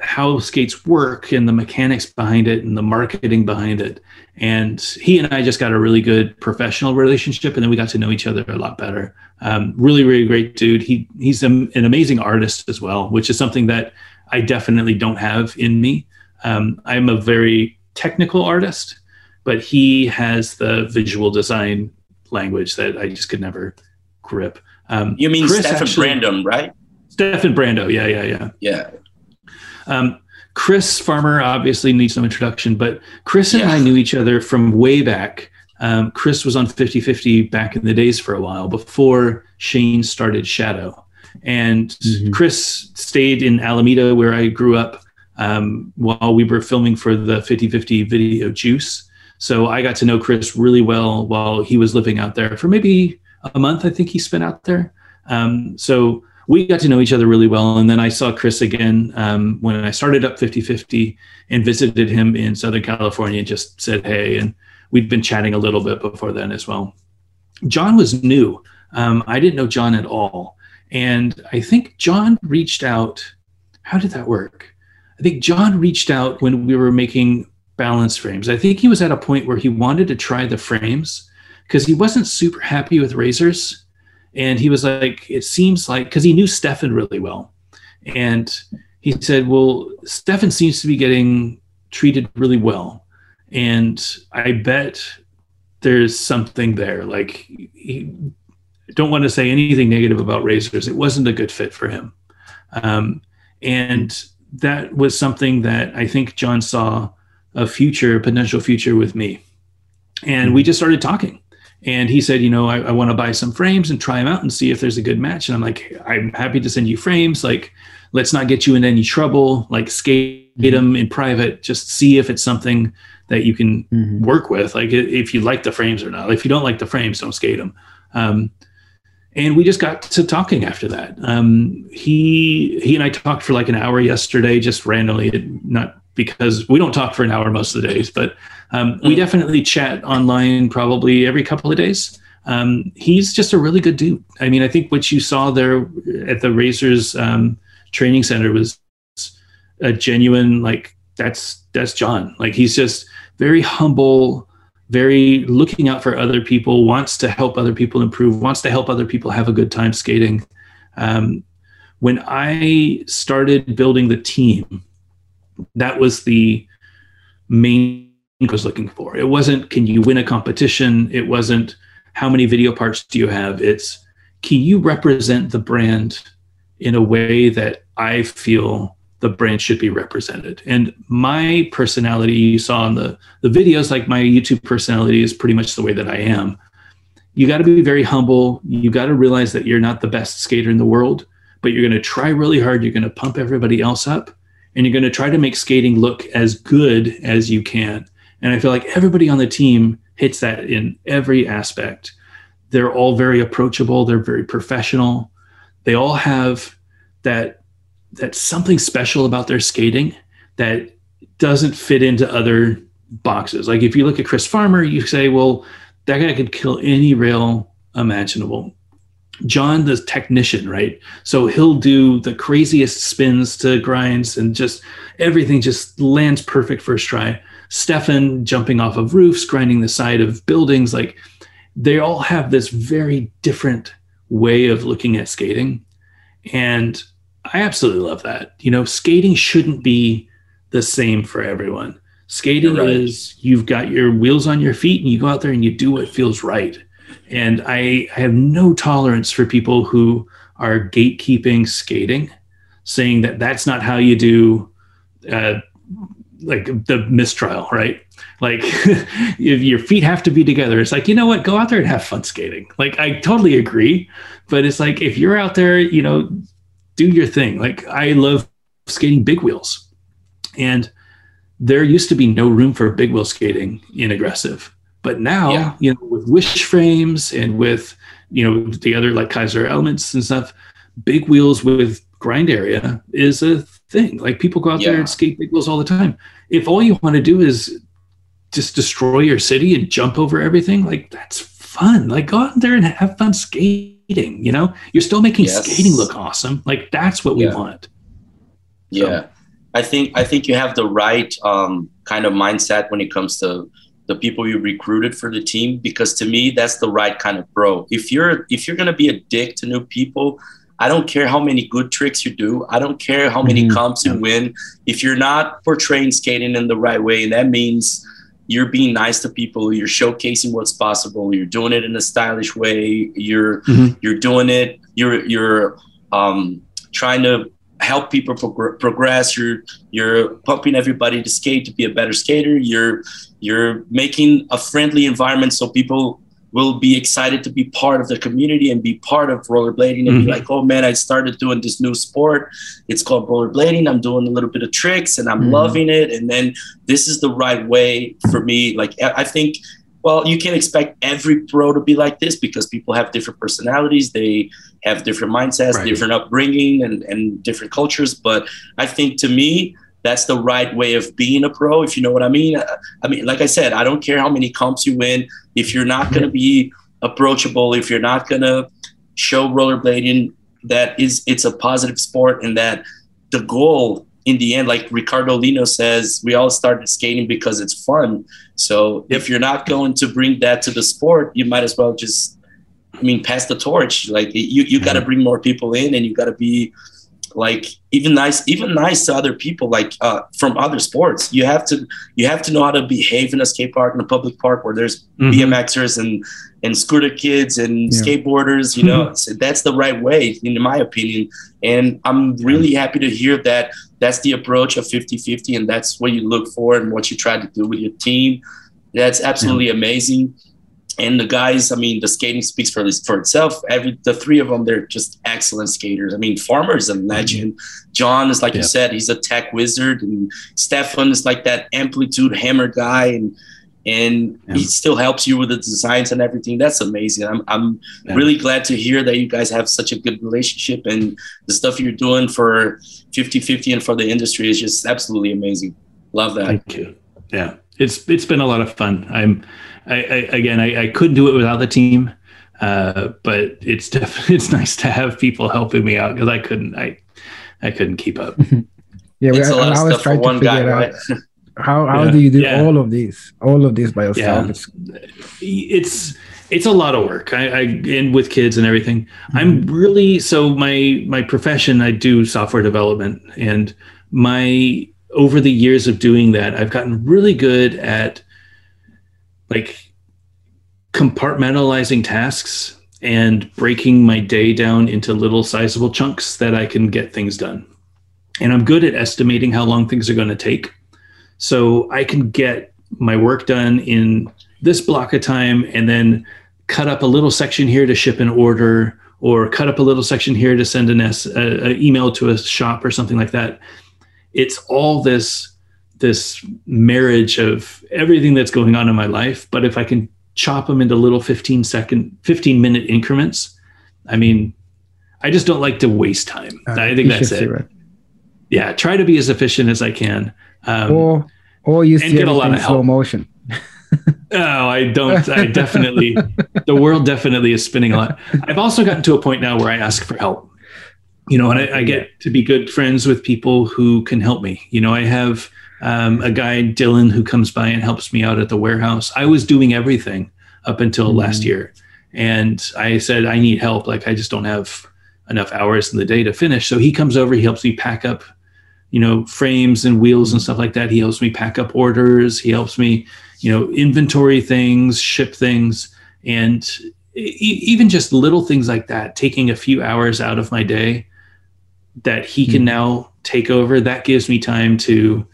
how skates work and the mechanics behind it and the marketing behind it. And he and I just got a really good professional relationship, and then we got to know each other a lot better. Um, really, really great dude. He he's an, an amazing artist as well, which is something that I definitely don't have in me. Um, I'm a very technical artist, but he has the visual design language that I just could never grip. Um, You mean Chris Stefan actually- Brandon, right? Stefan Brandow, yeah, yeah, yeah. Yeah. Um, Chris Farmer obviously needs no introduction, but Chris and Yeah. I knew each other from way back. Um, Chris was on 50 50 back in the days for a while before Shane started Shadow. And Mhm. Chris stayed in Alameda, where I grew up, um, while we were filming for the 50 50 video Juice. So I got to know Chris really well while he was living out there for maybe a month, I think he spent out there. Um, so we got to know each other really well. And then I saw Chris again um, when I started up 50 50 and visited him in Southern California and just said, hey. And we'd been chatting a little bit before then as well. John was new. Um, I didn't know John at all. And I think John reached out how did that work? I think John reached out when we were making balance frames. I think he was at a point where he wanted to try the frames because he wasn't super happy with razors. And he was like, it seems like, because he knew Stefan really well. And he said, well, Stefan seems to be getting treated really well. And I bet there's something there. Like, he, don't want to say anything negative about razors. It wasn't a good fit for him. Um, and that was something that I think John saw a future, potential future with me. And we just started talking. And he said, you know, I, I want to buy some frames and try them out and see if there's a good match. And I'm like, I'm happy to send you frames. Like, let's not get you in any trouble. Like, skate mm-hmm. them in private. Just see if it's something that you can mm-hmm. work with. Like, if you like the frames or not. If you don't like the frames, don't skate them. Um, and we just got to talking after that. Um, he he and I talked for like an hour yesterday, just randomly, not because we don't talk for an hour most of the days, but um, mm. we definitely chat online probably every couple of days. Um, he's just a really good dude. I mean, I think what you saw there at the Razors um, training center was a genuine like that's that's John. Like he's just very humble, very looking out for other people, wants to help other people improve, wants to help other people have a good time skating. Um, when I started building the team, that was the main I was looking for. It wasn't can you win a competition? It wasn't how many video parts do you have? It's can you represent the brand in a way that I feel the brand should be represented. And my personality, you saw in the, the videos, like my YouTube personality is pretty much the way that I am. You got to be very humble. You got to realize that you're not the best skater in the world, but you're going to try really hard. You're going to pump everybody else up and you're going to try to make skating look as good as you can. And I feel like everybody on the team hits that in every aspect. They're all very approachable, they're very professional. They all have that that's something special about their skating that doesn't fit into other boxes. Like if you look at Chris Farmer, you say, well, that guy could kill any rail imaginable. John, the technician, right? So he'll do the craziest spins to grinds and just everything just lands perfect first try. Stefan jumping off of roofs, grinding the side of buildings, like they all have this very different way of looking at skating. And I absolutely love that. You know, skating shouldn't be the same for everyone. Skating right. is you've got your wheels on your feet and you go out there and you do what feels right. And I, have no tolerance for people who are gatekeeping skating, saying that that's not how you do uh, like the mistrial, right? Like if your feet have to be together, it's like, you know what, go out there and have fun skating. Like I totally agree. But it's like if you're out there, you know, do your thing. Like I love skating big wheels. And there used to be no room for big wheel skating in aggressive. But now, yeah. you know, with wish frames and with, you know, the other like Kizer elements and stuff, big wheels with grind area is a thing. Like people go out yeah. there and skate big wheels all the time. If all you want to do is just destroy your city and jump over everything, like that's fun. Like go out there and have fun skating you know you're still making yes. skating look awesome like that's what we want yeah so. i think i think you have the right um, kind of mindset when it comes to the people you recruited for the team because to me that's the right kind of bro if you're if you're going to be a dick to new people i don't care how many good tricks you do i don't care how many mm-hmm. comps you win if you're not portraying skating in the right way and that means you're being nice to people you're showcasing what's possible you're doing it in a stylish way you're mm-hmm. you're doing it you're you're um, trying to help people prog- progress you're you're pumping everybody to skate to be a better skater you're you're making a friendly environment so people will be excited to be part of the community and be part of rollerblading and mm-hmm. be like, oh man, I started doing this new sport. It's called rollerblading. I'm doing a little bit of tricks and I'm mm-hmm. loving it. And then this is the right way for me. Like, I think, well, you can't expect every pro to be like this because people have different personalities. They have different mindsets, right. different upbringing, and, and different cultures. But I think to me, that's the right way of being a pro, if you know what I mean. I mean, like I said, I don't care how many comps you win. If you're not going to be approachable, if you're not going to show rollerblading that is it's a positive sport and that the goal in the end, like Ricardo Lino says, we all started skating because it's fun. So if you're not going to bring that to the sport, you might as well just, I mean, pass the torch. Like you, you got to mm-hmm. bring more people in, and you got to be like even nice even nice to other people like uh, from other sports. You have to you have to know how to behave in a skate park in a public park where there's mm-hmm. bmxers and and scooter kids and yeah. skateboarders you know? So that's the right way in my opinion. And i'm really happy to hear that that's the approach of 50-50 and that's what you look for and what you try to do with your team. That's absolutely yeah. amazing and the guys, I mean, the skating speaks for for itself. Every the three of them, they're just excellent skaters. I mean, Farmer is a mm-hmm. legend. John is like yeah. you said, he's a tech wizard, and Stefan is like that amplitude hammer guy, and and yeah. he still helps you with the designs and everything. That's amazing. I'm I'm yeah. really glad to hear that you guys have such a good relationship, and the stuff you're doing for 50-50 and for the industry is just absolutely amazing. Love that. Thank you. Yeah, it's it's been a lot of fun. I'm I, I, again, I, I, couldn't do it without the team, uh, but it's definitely it's nice to have people helping me out because I couldn't I I couldn't keep up. yeah, we, I, I was trying to figure guy, out right? how how yeah, do you do yeah. all of these all of these by yourself? Yeah. It's it's a lot of work. I, I and with kids and everything. Mm-hmm. I'm really so my my profession. I do software development, and my over the years of doing that, I've gotten really good at like compartmentalizing tasks and breaking my day down into little sizable chunks that I can get things done. And I'm good at estimating how long things are going to take. So I can get my work done in this block of time and then cut up a little section here to ship an order or cut up a little section here to send an S, a, a email to a shop or something like that. It's all this this marriage of everything that's going on in my life but if i can chop them into little 15 second 15 minute increments i mean i just don't like to waste time. Uh, i think that's it. right. yeah try to be as efficient as i can um, or or you see get a lot of slow motion. Oh i don't i definitely the world definitely is spinning a lot. I've also gotten to a point now where i ask for help. You know and I, I get to be good friends with people who can help me. You know i have um, a guy Dylan who comes by and helps me out at the warehouse. I was doing everything up until mm-hmm. last year, and I said I need help. Like I just don't have enough hours in the day to finish. So he comes over. He helps me pack up, you know, frames and wheels and stuff like that. He helps me pack up orders. He helps me, you know, inventory things, ship things, and even just little things like that. Taking a few hours out of my day that he mm-hmm. can now take over. That gives me time to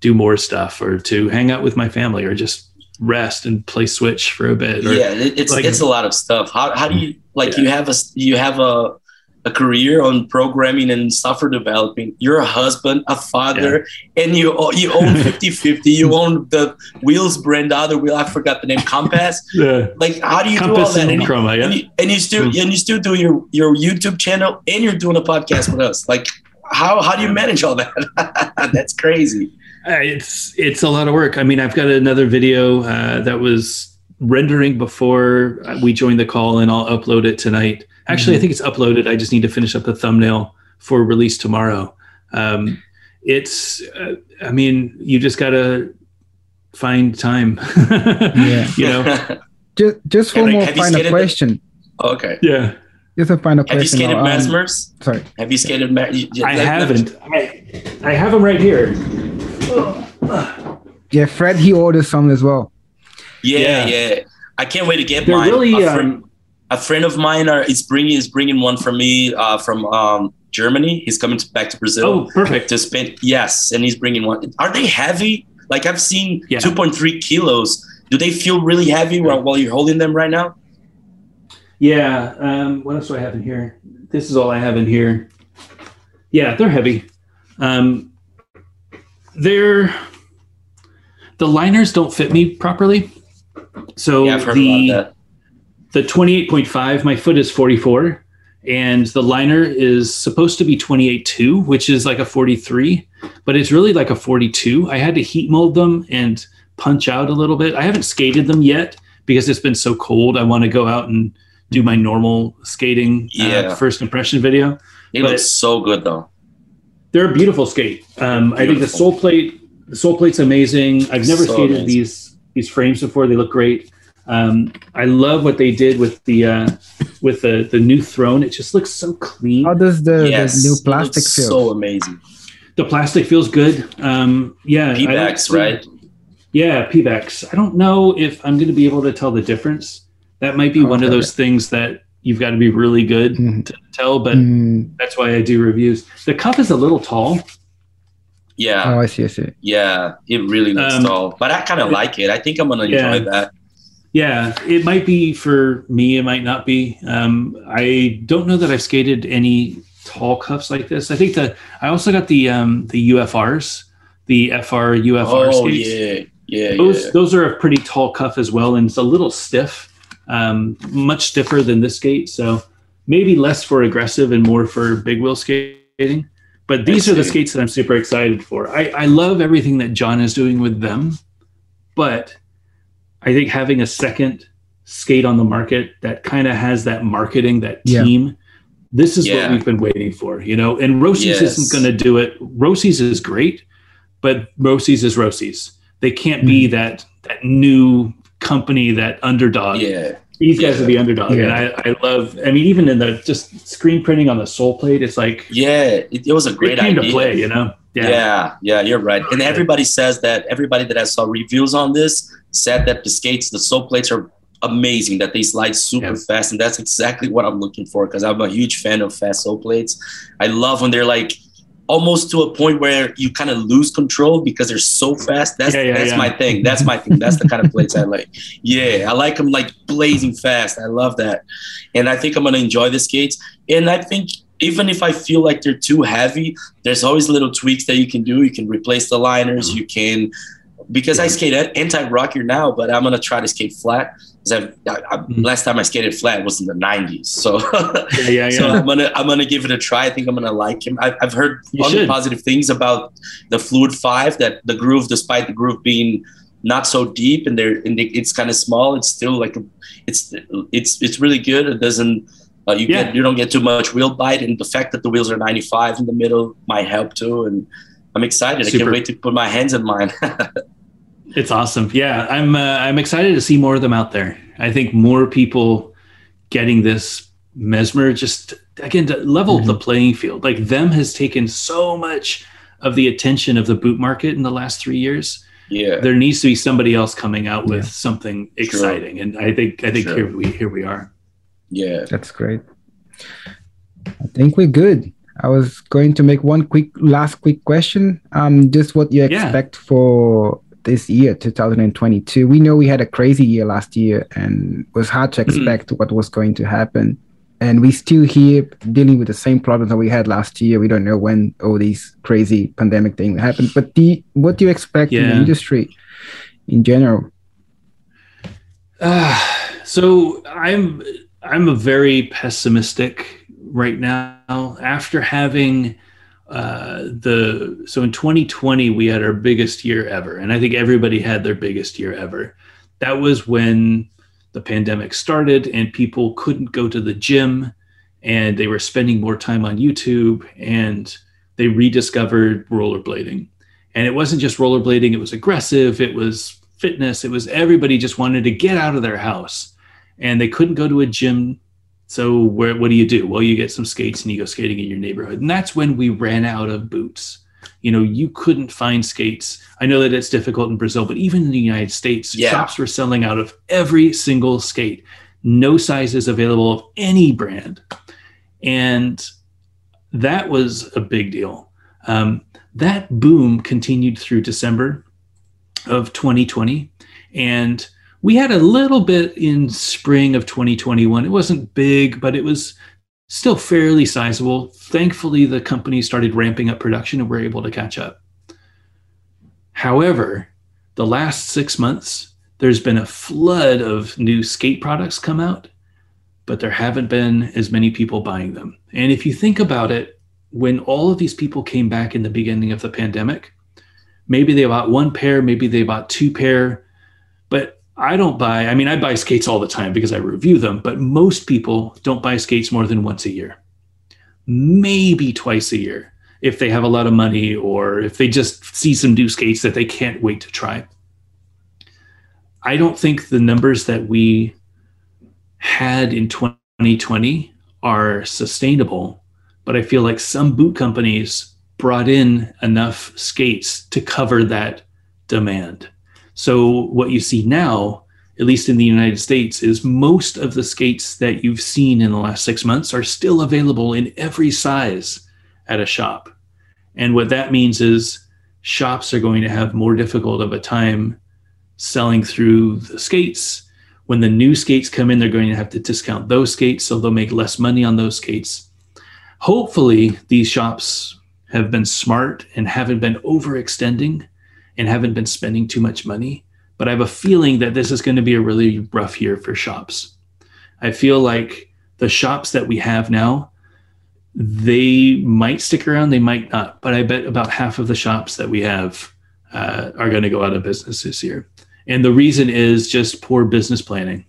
do more stuff or to hang out with my family or just rest and play switch for a bit or, yeah it's like, it's a lot of stuff how, how do you like yeah. you have a you have a a career on programming and software developing you're a husband a father yeah. and you you own 50 50 you own the wheels brand the other wheel i forgot the name compass yeah like how do you compass do all that and, Chroma, yeah. and, you, and you still mm. and you still do your your youtube channel and you're doing a podcast with us like how how do you manage all that that's crazy it's it's a lot of work. I mean, I've got another video uh, that was rendering before we joined the call, and I'll upload it tonight. Actually, mm-hmm. I think it's uploaded. I just need to finish up the thumbnail for release tomorrow. Um, it's, uh, I mean, you just gotta find time. yeah, you know. Just, just one more final question. Oh, okay. Yeah. Just a final have question. Have you skated um, Sorry. Have you skated? Ma- I haven't. I, I have them right here. Yeah, Fred, he ordered some as well. Yeah, yeah. yeah. I can't wait to get They're mine. Really, a, friend, um, a friend of mine are, is bringing is bringing one for me uh, from um, Germany. He's coming to, back to Brazil. Oh, perfect. To spend yes, and he's bringing one. Are they heavy? Like I've seen yeah. 2.3 kilos. Do they feel really heavy while, while you're holding them right now? Yeah. Um, what else do I have in here? This is all I have in here. Yeah, they're heavy. Um, they're the liners don't fit me properly. So yeah, the the 28.5, my foot is 44, and the liner is supposed to be 28.2, which is like a 43, but it's really like a 42. I had to heat mold them and punch out a little bit. I haven't skated them yet because it's been so cold. I want to go out and do my normal skating uh, yeah. uh, first impression video. It but, looks so good though. They're a beautiful skate. Um, I think the Beautiful. sole plate, the sole plate's amazing. I've never So skated amazing. these these frames before. They look great. Um, I love what they did with the uh, with the the new throne. It just looks so clean. How does the, yes, the new it plastic looks feel? So amazing. The plastic feels good. Um, yeah, I Pebax, the- right? Yeah, Pebax. I don't know if I'm going to be able to tell the difference. That might be Oh, one of those things that you've got to be really good Mhm. to tell, but Mm, that's why I do reviews. The cup is a little tall. Yeah, oh, I see, I see. yeah. It really looks Um, tall, but I kind of like it. I think I'm gonna enjoy that. Yeah, it might be for me. It might not be. Um, I don't know that I've skated any tall cups like this. I think that I also got the um, the UFRs, the FR UFR Oh skates. yeah, yeah, Those yeah. those are a pretty tall cuff as well, and it's a little stiff, um, much stiffer than this skate. So maybe less for aggressive and more for big wheel skating. But these are the skates that I'm super excited for. I, I love everything that John is doing with them, but I think having a second skate on the market that kind of has that marketing, that Yeah. team. This is Yeah. what we've been waiting for, you know. And Rosie's Yes. isn't going to do it. Rosie's is great, but Rosie's is Rosie's. They can't be Mm-hmm. that that new company, that underdog. yeah, These guys Yeah. are the underdog, and Yeah. I, I love. I mean, even in the just screen printing on the sole plate, it's like yeah. It, it was a great came idea. to play. You know? Yeah. yeah, you're right. And everybody says that. Everybody that I saw reviews on this said that the skates, the sole plates are amazing. That they slide super Yeah. fast, and that's exactly what I'm looking for because I'm a huge fan of fast sole plates. I love when they're like almost to a point where you kind of lose control because they're so fast. That's Yeah, yeah, that's yeah. my thing. That's my thing. That's the kind of plates I like. Yeah, I like them like blazing fast. I love that, and I think I'm gonna enjoy the skates. And I think even if I feel like they're too heavy, there's always little tweaks that you can do. You can replace the liners. You can because I skate anti rocker now, but I'm gonna try to skate flat. 'Cause I've, I, I, Mhm. last time I skated flat was in the 90s, so Yeah, yeah, so. I'm gonna I'm gonna give it a try. I think I'm gonna like him. I, I've heard positive things about the Fluid Five. That the groove, despite the groove being not so deep and they're and it's kind of small, it's still like a, it's it's it's really good. It doesn't uh, you Yeah. get you don't get too much wheel bite, and the fact that the wheels are 95 in the middle might help too. And I'm excited. I can't wait to put my hands in mine. It's awesome. Yeah, I'm uh, I'm excited to see more of them out there. I think more people getting this mesmer just again to level the playing field. Like them has taken so much of the attention of the boot market in the last three years. yeah, There needs to be somebody else coming out with Yeah. something exciting, and I think I think Sure. here we here we are. yeah. That's great. I think we're good. I was going to make one quick last quick question. Um, just what you Yeah. expect for this year, 2022. We know we had a crazy year last year, and it was hard to Mm-hmm. expect what was going to happen. And we still here dealing with the same problems that we had last year. We don't know when all these crazy pandemic thing will happen. But the, what do you expect in the industry in general? Uh, so I'm I'm a very pessimistic right now. After having uh, the so in 2020 we had our biggest year ever, and I think everybody had their biggest year ever. That was when the pandemic started and people couldn't go to the gym, and they were spending more time on YouTube, and they rediscovered rollerblading. And it wasn't just rollerblading; it was aggressive. It was fitness. It was everybody just wanted to get out of their house and they couldn't go to a gym. So where, what do you do? Well, you get some skates and you go skating in your neighborhood. And that's when we ran out of boots. You know, you couldn't find skates. I know that it's difficult in Brazil, but even in the United States, Yeah. shops were selling out of every single skate. No sizes available of any brand. And that was a big deal. Um, that boom continued through December of 2020. And we had a little bit in spring of 2021. It wasn't big, but it was still fairly sizable. Thankfully, the company started ramping up production and we're able to catch up. However, the last six months, there's been a flood of new skate products come out, but there haven't been as many people buying them. And if you think about it, when all of these people came back in the beginning of the pandemic, maybe they bought one pair, maybe they bought two pair, I don't buy, I mean, I buy skates all the time because I review them, but most people don't buy skates more than once a year, maybe twice a year. if they have a lot of money or if they just see some new skates that they can't wait to try. I don't think the numbers that we had in 2020 are sustainable, but I feel like some boot companies brought in enough skates to cover that demand. So what you see now, at least in the United States, is most of the skates that you've seen in the last six months are still available in every size at a shop. And what that means is shops are going to have more difficult of a time selling through the skates. When the new skates come in, they're going to have to discount those skates, so they'll make less money on those skates. Hopefully, these shops have been smart and haven't been overextending and haven't been spending too much money. But I have a feeling that this is going to be a really rough year for shops. I feel like the shops that we have now they might stick around, they might not, but I bet about half of the shops that we have uh, are going to go out of business this year. And the reason is just poor business planning.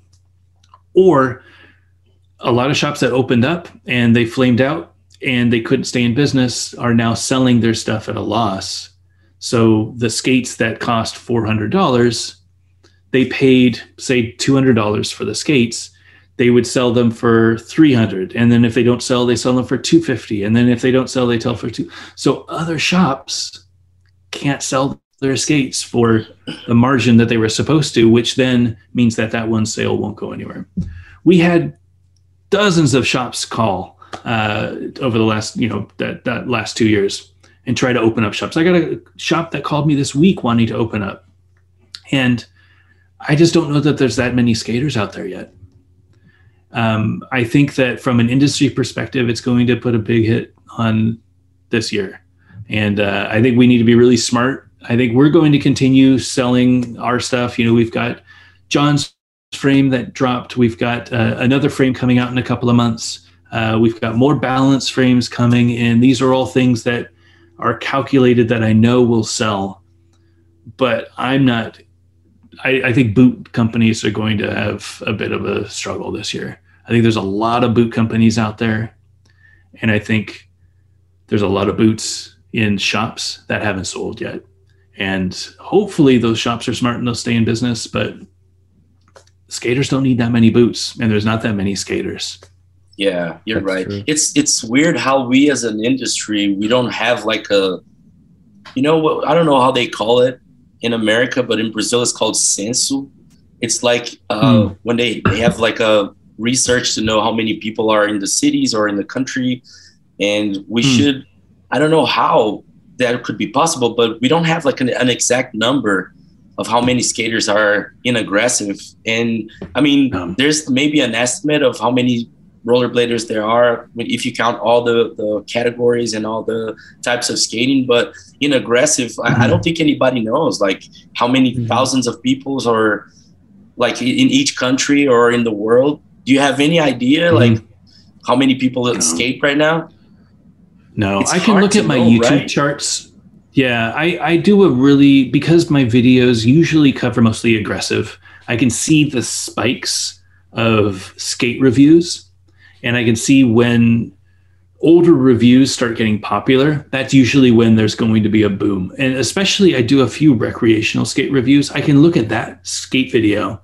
Or a lot of shops that opened up and they flamed out and they couldn't stay in business are now selling their stuff at a loss. So the skates that cost $400, they paid, say, $200 for the skates. They would sell them for 300 and then if they don't sell they sell them for 250 and then if they don't sell they sell for two so other shops can't sell their skates for the margin that they were supposed to which then means that that one sale won't go anywhere. We had dozens of shops call uh, over the last you know that, that last two years and try to open up shops i got a shop that called me this week wanting to open up and i just don't know that there's that many skaters out there yet um, I think that from an industry perspective, it's going to put a big hit on this year. And uh, I think we need to be really smart. I think we're going to continue selling our stuff. You know, we've got John's frame that dropped. We've got uh, another frame coming out in a couple of months. Uh, we've got more balance frames coming in. These are all things that are calculated that I know will sell. But I'm not I, I, think boot companies are going to have a bit of a struggle this year. I think there's a lot of boot companies out there, and I think there's a lot of boots in shops that haven't sold yet. And hopefully, those shops are smart and they'll stay in business. But skaters don't need that many boots, and there's not that many skaters. Yeah, you're That's right. True. It's it's weird how we as an industry we don't have like a, you know what I don't know how they call it in America, but in Brazil it's called censo. It's like uh, hmm. when they, they have like a research to know how many people are in the cities or in the country, and we hmm. should. I don't know how that could be possible, but we don't have like an, an exact number of how many skaters are in aggressive. And I mean, um, there's maybe an estimate of how many rollerbladers there are if you count all the, the categories and all the types of skating but in aggressive mm-hmm. I, I, mm-hmm. don't think anybody knows like how many mm-hmm. thousands of peoples or like in each country or in the world do you have any idea mm-hmm. like how many people no. skate right now no it's i can look at my know, youtube right? charts yeah I, I do a really because my videos usually cover mostly aggressive i can see the spikes of skate reviews and I can see when older reviews start getting popular, that's usually when there's going to be a boom. And especially, I do a few recreational skate reviews. I can look at that skate video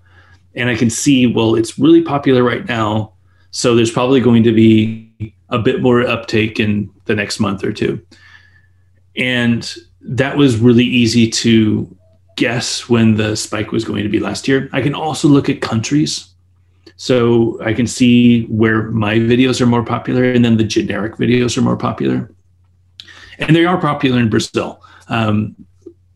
and I can see, well, it's really popular right now. So there's probably going to be a bit more uptake in the next month or two. And that was really easy to guess when the spike was going to be last year. I can also look at countries so I can see where my videos are more popular and then the generic videos are more popular. And they are popular in Brazil. Um,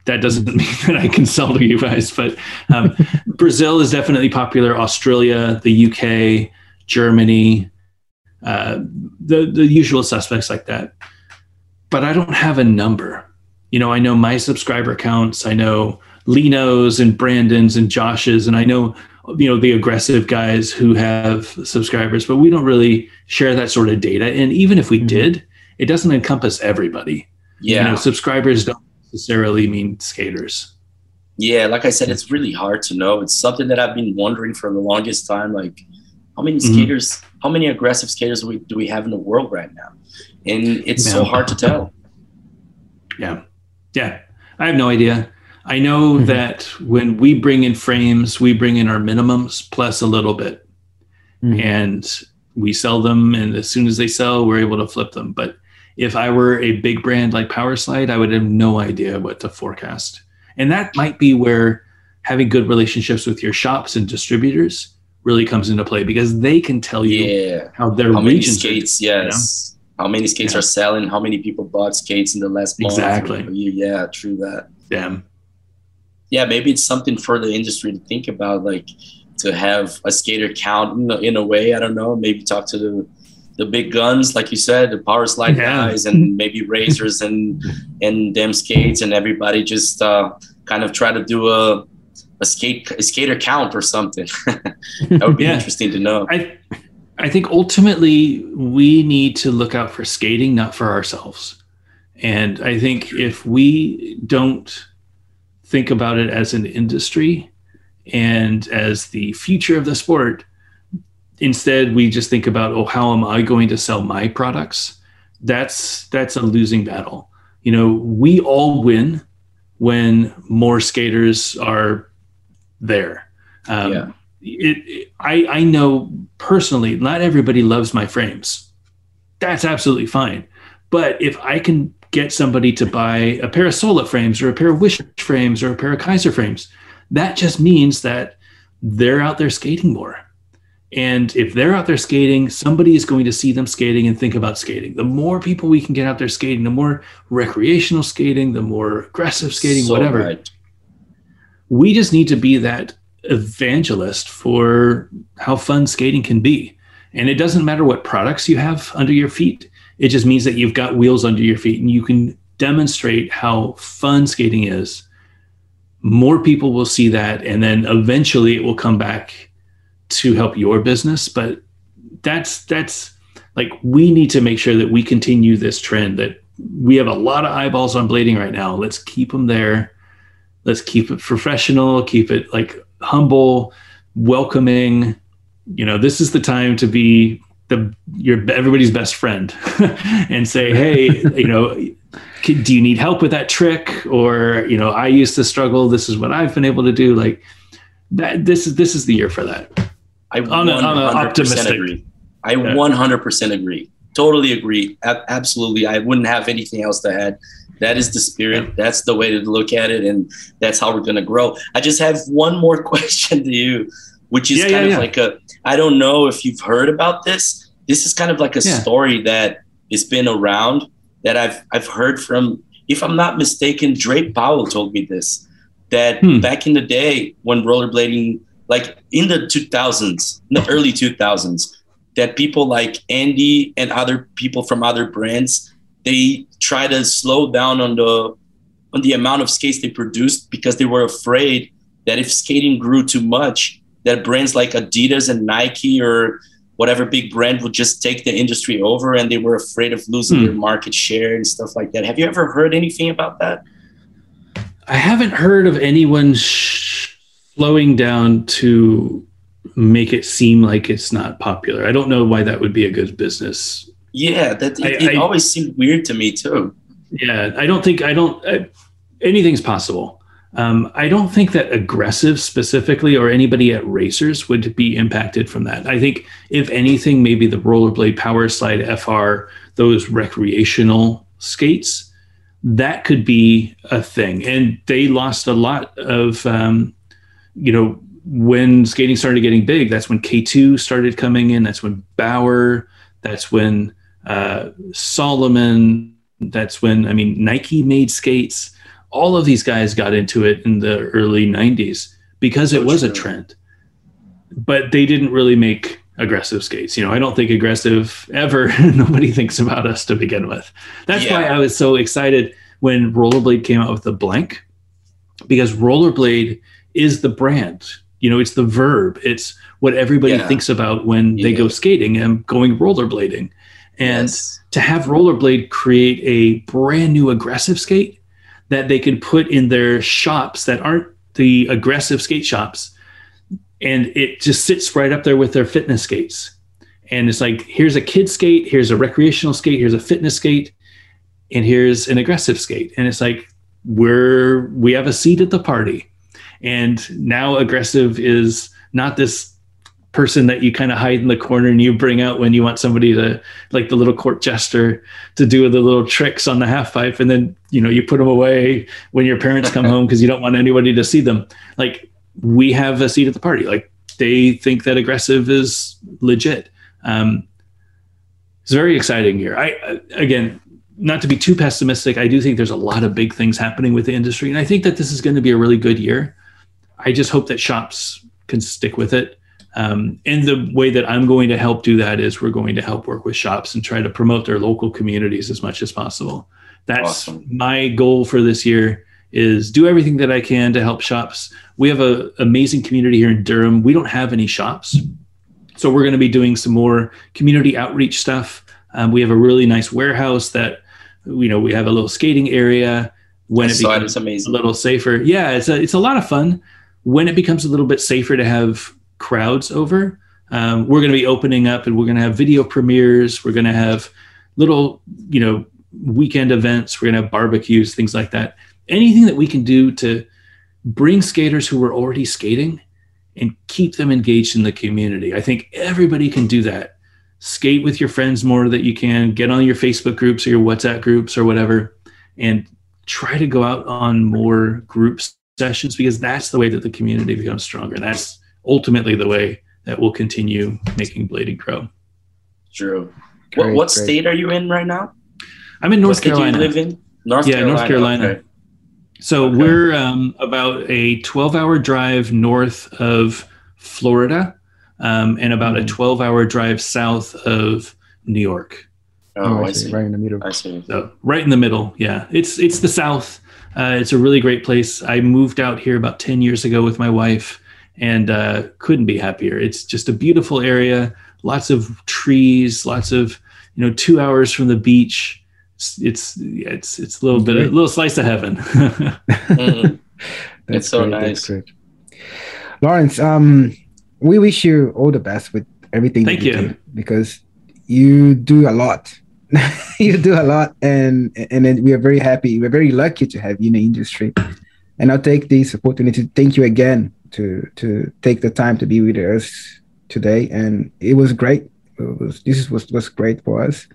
that doesn't mean that I can sell to you guys, but um, Brazil is definitely popular. Australia, the UK, Germany, uh, the the usual suspects like that. But I don't have a number. You know, I know my subscriber counts. I know Lino's and Brandon's and Josh's, and I know you know the aggressive guys who have subscribers but we don't really share that sort of data and even if we mm-hmm. did it doesn't encompass everybody yeah you know, subscribers don't necessarily mean skaters yeah like i said it's really hard to know it's something that i've been wondering for the longest time like how many mm-hmm. skaters how many aggressive skaters do we, do we have in the world right now and it's yeah. so hard to tell Yeah. Yeah. I have no idea. I know Mhm. that when we bring in frames, we bring in our minimums plus a little bit. Mhm. And we sell them. And as soon as they sell, we're able to flip them. But if I were a big brand like Powerslide, I would have no idea what to forecast. And that might be where having good relationships with your shops and distributors really comes into play because they can tell you Yeah. how their How many regions are skates? Yes. How many skates Yeah. are selling? How many people bought skates in the last month? Exactly. a? Yeah, true that. them. Yeah, maybe it's something for the industry to think about, like to have a skater count in a, in a way. I don't know. Maybe talk to the the big guns, like you said, the power slide Yeah. guys, and maybe razors and and them skates, and everybody just uh, kind of try to do a a skate a skater count or something. that would be Yeah. interesting to know. I I think ultimately we need to look out for skating, not for ourselves. And I think if we don't think about it as an industry and as the future of the sport, instead we just think about, oh, how am I going to sell my products? That's that's a losing battle. You know, we all win when more skaters are there. Um, Yeah. it, it- I, I know personally, not everybody loves my frames. That's absolutely fine. But if I can get somebody to buy a pair of Sola frames or a pair of Wish frames or a pair of Kizer frames, that just means that they're out there skating more. And if they're out there skating, somebody is going to see them skating and think about skating. The more people we can get out there skating, the more recreational skating, the more aggressive skating, So whatever right. we just need to be that evangelist for how fun skating can be. And it doesn't matter what products you have under your feet. It just means that you've got wheels under your feet and you can demonstrate how fun skating is. More people will see that and then eventually it will come back to help your business, but that's that's like we need to make sure that we continue this trend that we have a lot of eyeballs on blading right now. Let's keep them there let's keep it professional keep it like humble welcoming you know this is the time to be the your everybody's best friend and say hey you know do you need help with that trick or you know i used to struggle this is what i've been able to do like that this is this is the year for that I On a- on a 100% optimistic- agree. I Yeah. 100% agree. Totally agree. A- absolutely. I wouldn't have anything else to add. That is the spirit. That's the way to look at it. And that's how we're going to grow. I just have one more question to you, which is Yeah, kind yeah, of yeah. like a, I don't know if you've heard about this. This is kind of like a story that has been around that I've, I've heard from, if I'm not mistaken, Drake Powell told me this, that Hmm. back in the day when rollerblading like in the 2000s, in the early 2000s, that people like Andy and other people from other brands, they try to slow down on the on the amount of skates they produced because they were afraid that if skating grew too much, that brands like Adidas and Nike or whatever big brand would just take the industry over and they were afraid of losing Hmm. their market share and stuff like that. Have you ever heard anything about that? I haven't heard of anyone sh- slowing down to make it seem like it's not popular. I don't know why that would be a good business. Yeah, that it, I- it I- always seemed weird to me too. Yeah, I don't think I don't. I, anything's possible. Um, I don't think that aggressive specifically or anybody at Razors would be impacted from that. I think if anything, maybe the rollerblade power slide FR, those recreational skates, that could be a thing. And they lost a lot of, um, you know, when skating started getting big, that's when K2 started coming in. That's when Bauer, that's when uh, Salomon, that's when, I mean, Nike made skates all of these guys got into it in the early 90s because it So was a trend. But they didn't really make aggressive skates. You know i don't think aggressive ever nobody thinks about us to begin with. That's why i was so excited when rollerblade came out with the blank because rollerblade is the brand. You know it's the verb. It's what everybody Yeah. thinks about when they go skating and going rollerblading. And Yes. to have rollerblade create a brand new aggressive skate that they can put in their shops that aren't the aggressive skate shops and it just sits right up there with their fitness skates and it's like here's a kid skate here's a recreational skate here's a fitness skate and here's an aggressive skate. And it's like, we're, we have a seat at the party. And now aggressive is not this person that you kind of hide in the corner and you bring out when you want somebody to like the little court jester to do the little tricks on the half pipe and then you know you put them away when your parents come home because you don't want anybody to see them. Like we have a seat at the party. Like they think that aggressive is legit. Um, it's very exciting here. I again not to be too pessimistic i do think there's a lot of big things happening with the industry and i think that this is going to be a really good year. I just hope that shops can stick with it um, and the way that I'm going to help do that is we're going to help work with shops and try to promote their local communities as much as possible. That's awesome. my goal for this year is do everything that I can to help shops. We have an amazing community here in Durham. We don't have any shops. So we're going to be doing some more community outreach stuff. Um, we have a really nice warehouse that, you know, we have a little skating area when I it becomes it. a little safer. Yeah, it's a, it's a lot of fun. When it becomes a little bit safer to have crowds over. Um, we're going to be opening up and we're going to have video premieres. We're going to have little, you know, weekend events. We're going to have barbecues, things like that. Anything that we can do to bring skaters who are already skating and keep them engaged in the community. I think everybody can do that. Skate with your friends more that you can, get on your Facebook groups or your WhatsApp groups or whatever, and try to go out on more group sessions because that's the way that the community becomes stronger. That's ultimately the way that we'll continue making blading grow. True. Great, what, what state are you in right now? I'm in North what Carolina. live in? North yeah, Carolina. North Carolina. Okay. So okay. we're um, about a 12 hour drive north of Florida um, and about mm. a 12 hour drive south of New York. Oh, oh I, I see. see. Right in the middle. I see. So right in the middle. Yeah. It's, it's the South. Uh, it's a really great place. I moved out here about 10 years ago with my wife and uh, couldn't be happier. It's just a beautiful area, lots of trees, lots of you know, two hours from the beach. It's it's it's, it's a little bit a little slice of heaven. mm. That's so great, nice. That's Lawrence, um, we wish you all the best with everything. Thank you, you because you do a lot. you do a lot, and and we are very happy. We're very lucky to have you in the industry. And I'll take this opportunity to thank you again to to take the time to be with us today, and it was great. It was this was was great for us,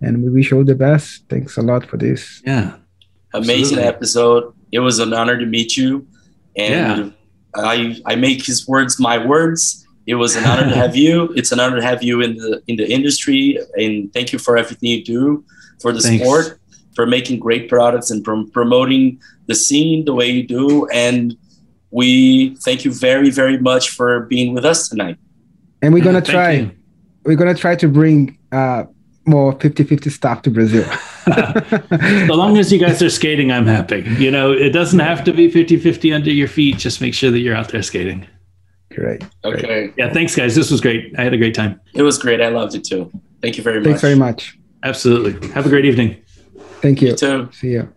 and we wish you all the best. Thanks a lot for this. Yeah, amazing absolutely. episode. It was an honor to meet you, and yeah. I I make his words my words. It was an honor to have you. It's an honor to have you in the in the industry, and thank you for everything you do for the Thanks. sport, for making great products and from promoting the scene the way you do, and we thank you very, very much for being with us tonight. And we're gonna try. You. We're gonna try to bring uh, more 50-50 stuff to Brazil. so long as you guys are skating, I'm happy. You know, it doesn't have to be 50-50 under your feet. Just make sure that you're out there skating. Great. Okay. Great. Yeah, thanks guys. This was great. I had a great time. It was great. I loved it too. Thank you very much. Thanks very much. Absolutely. Have a great evening. Thank you. You too. See you.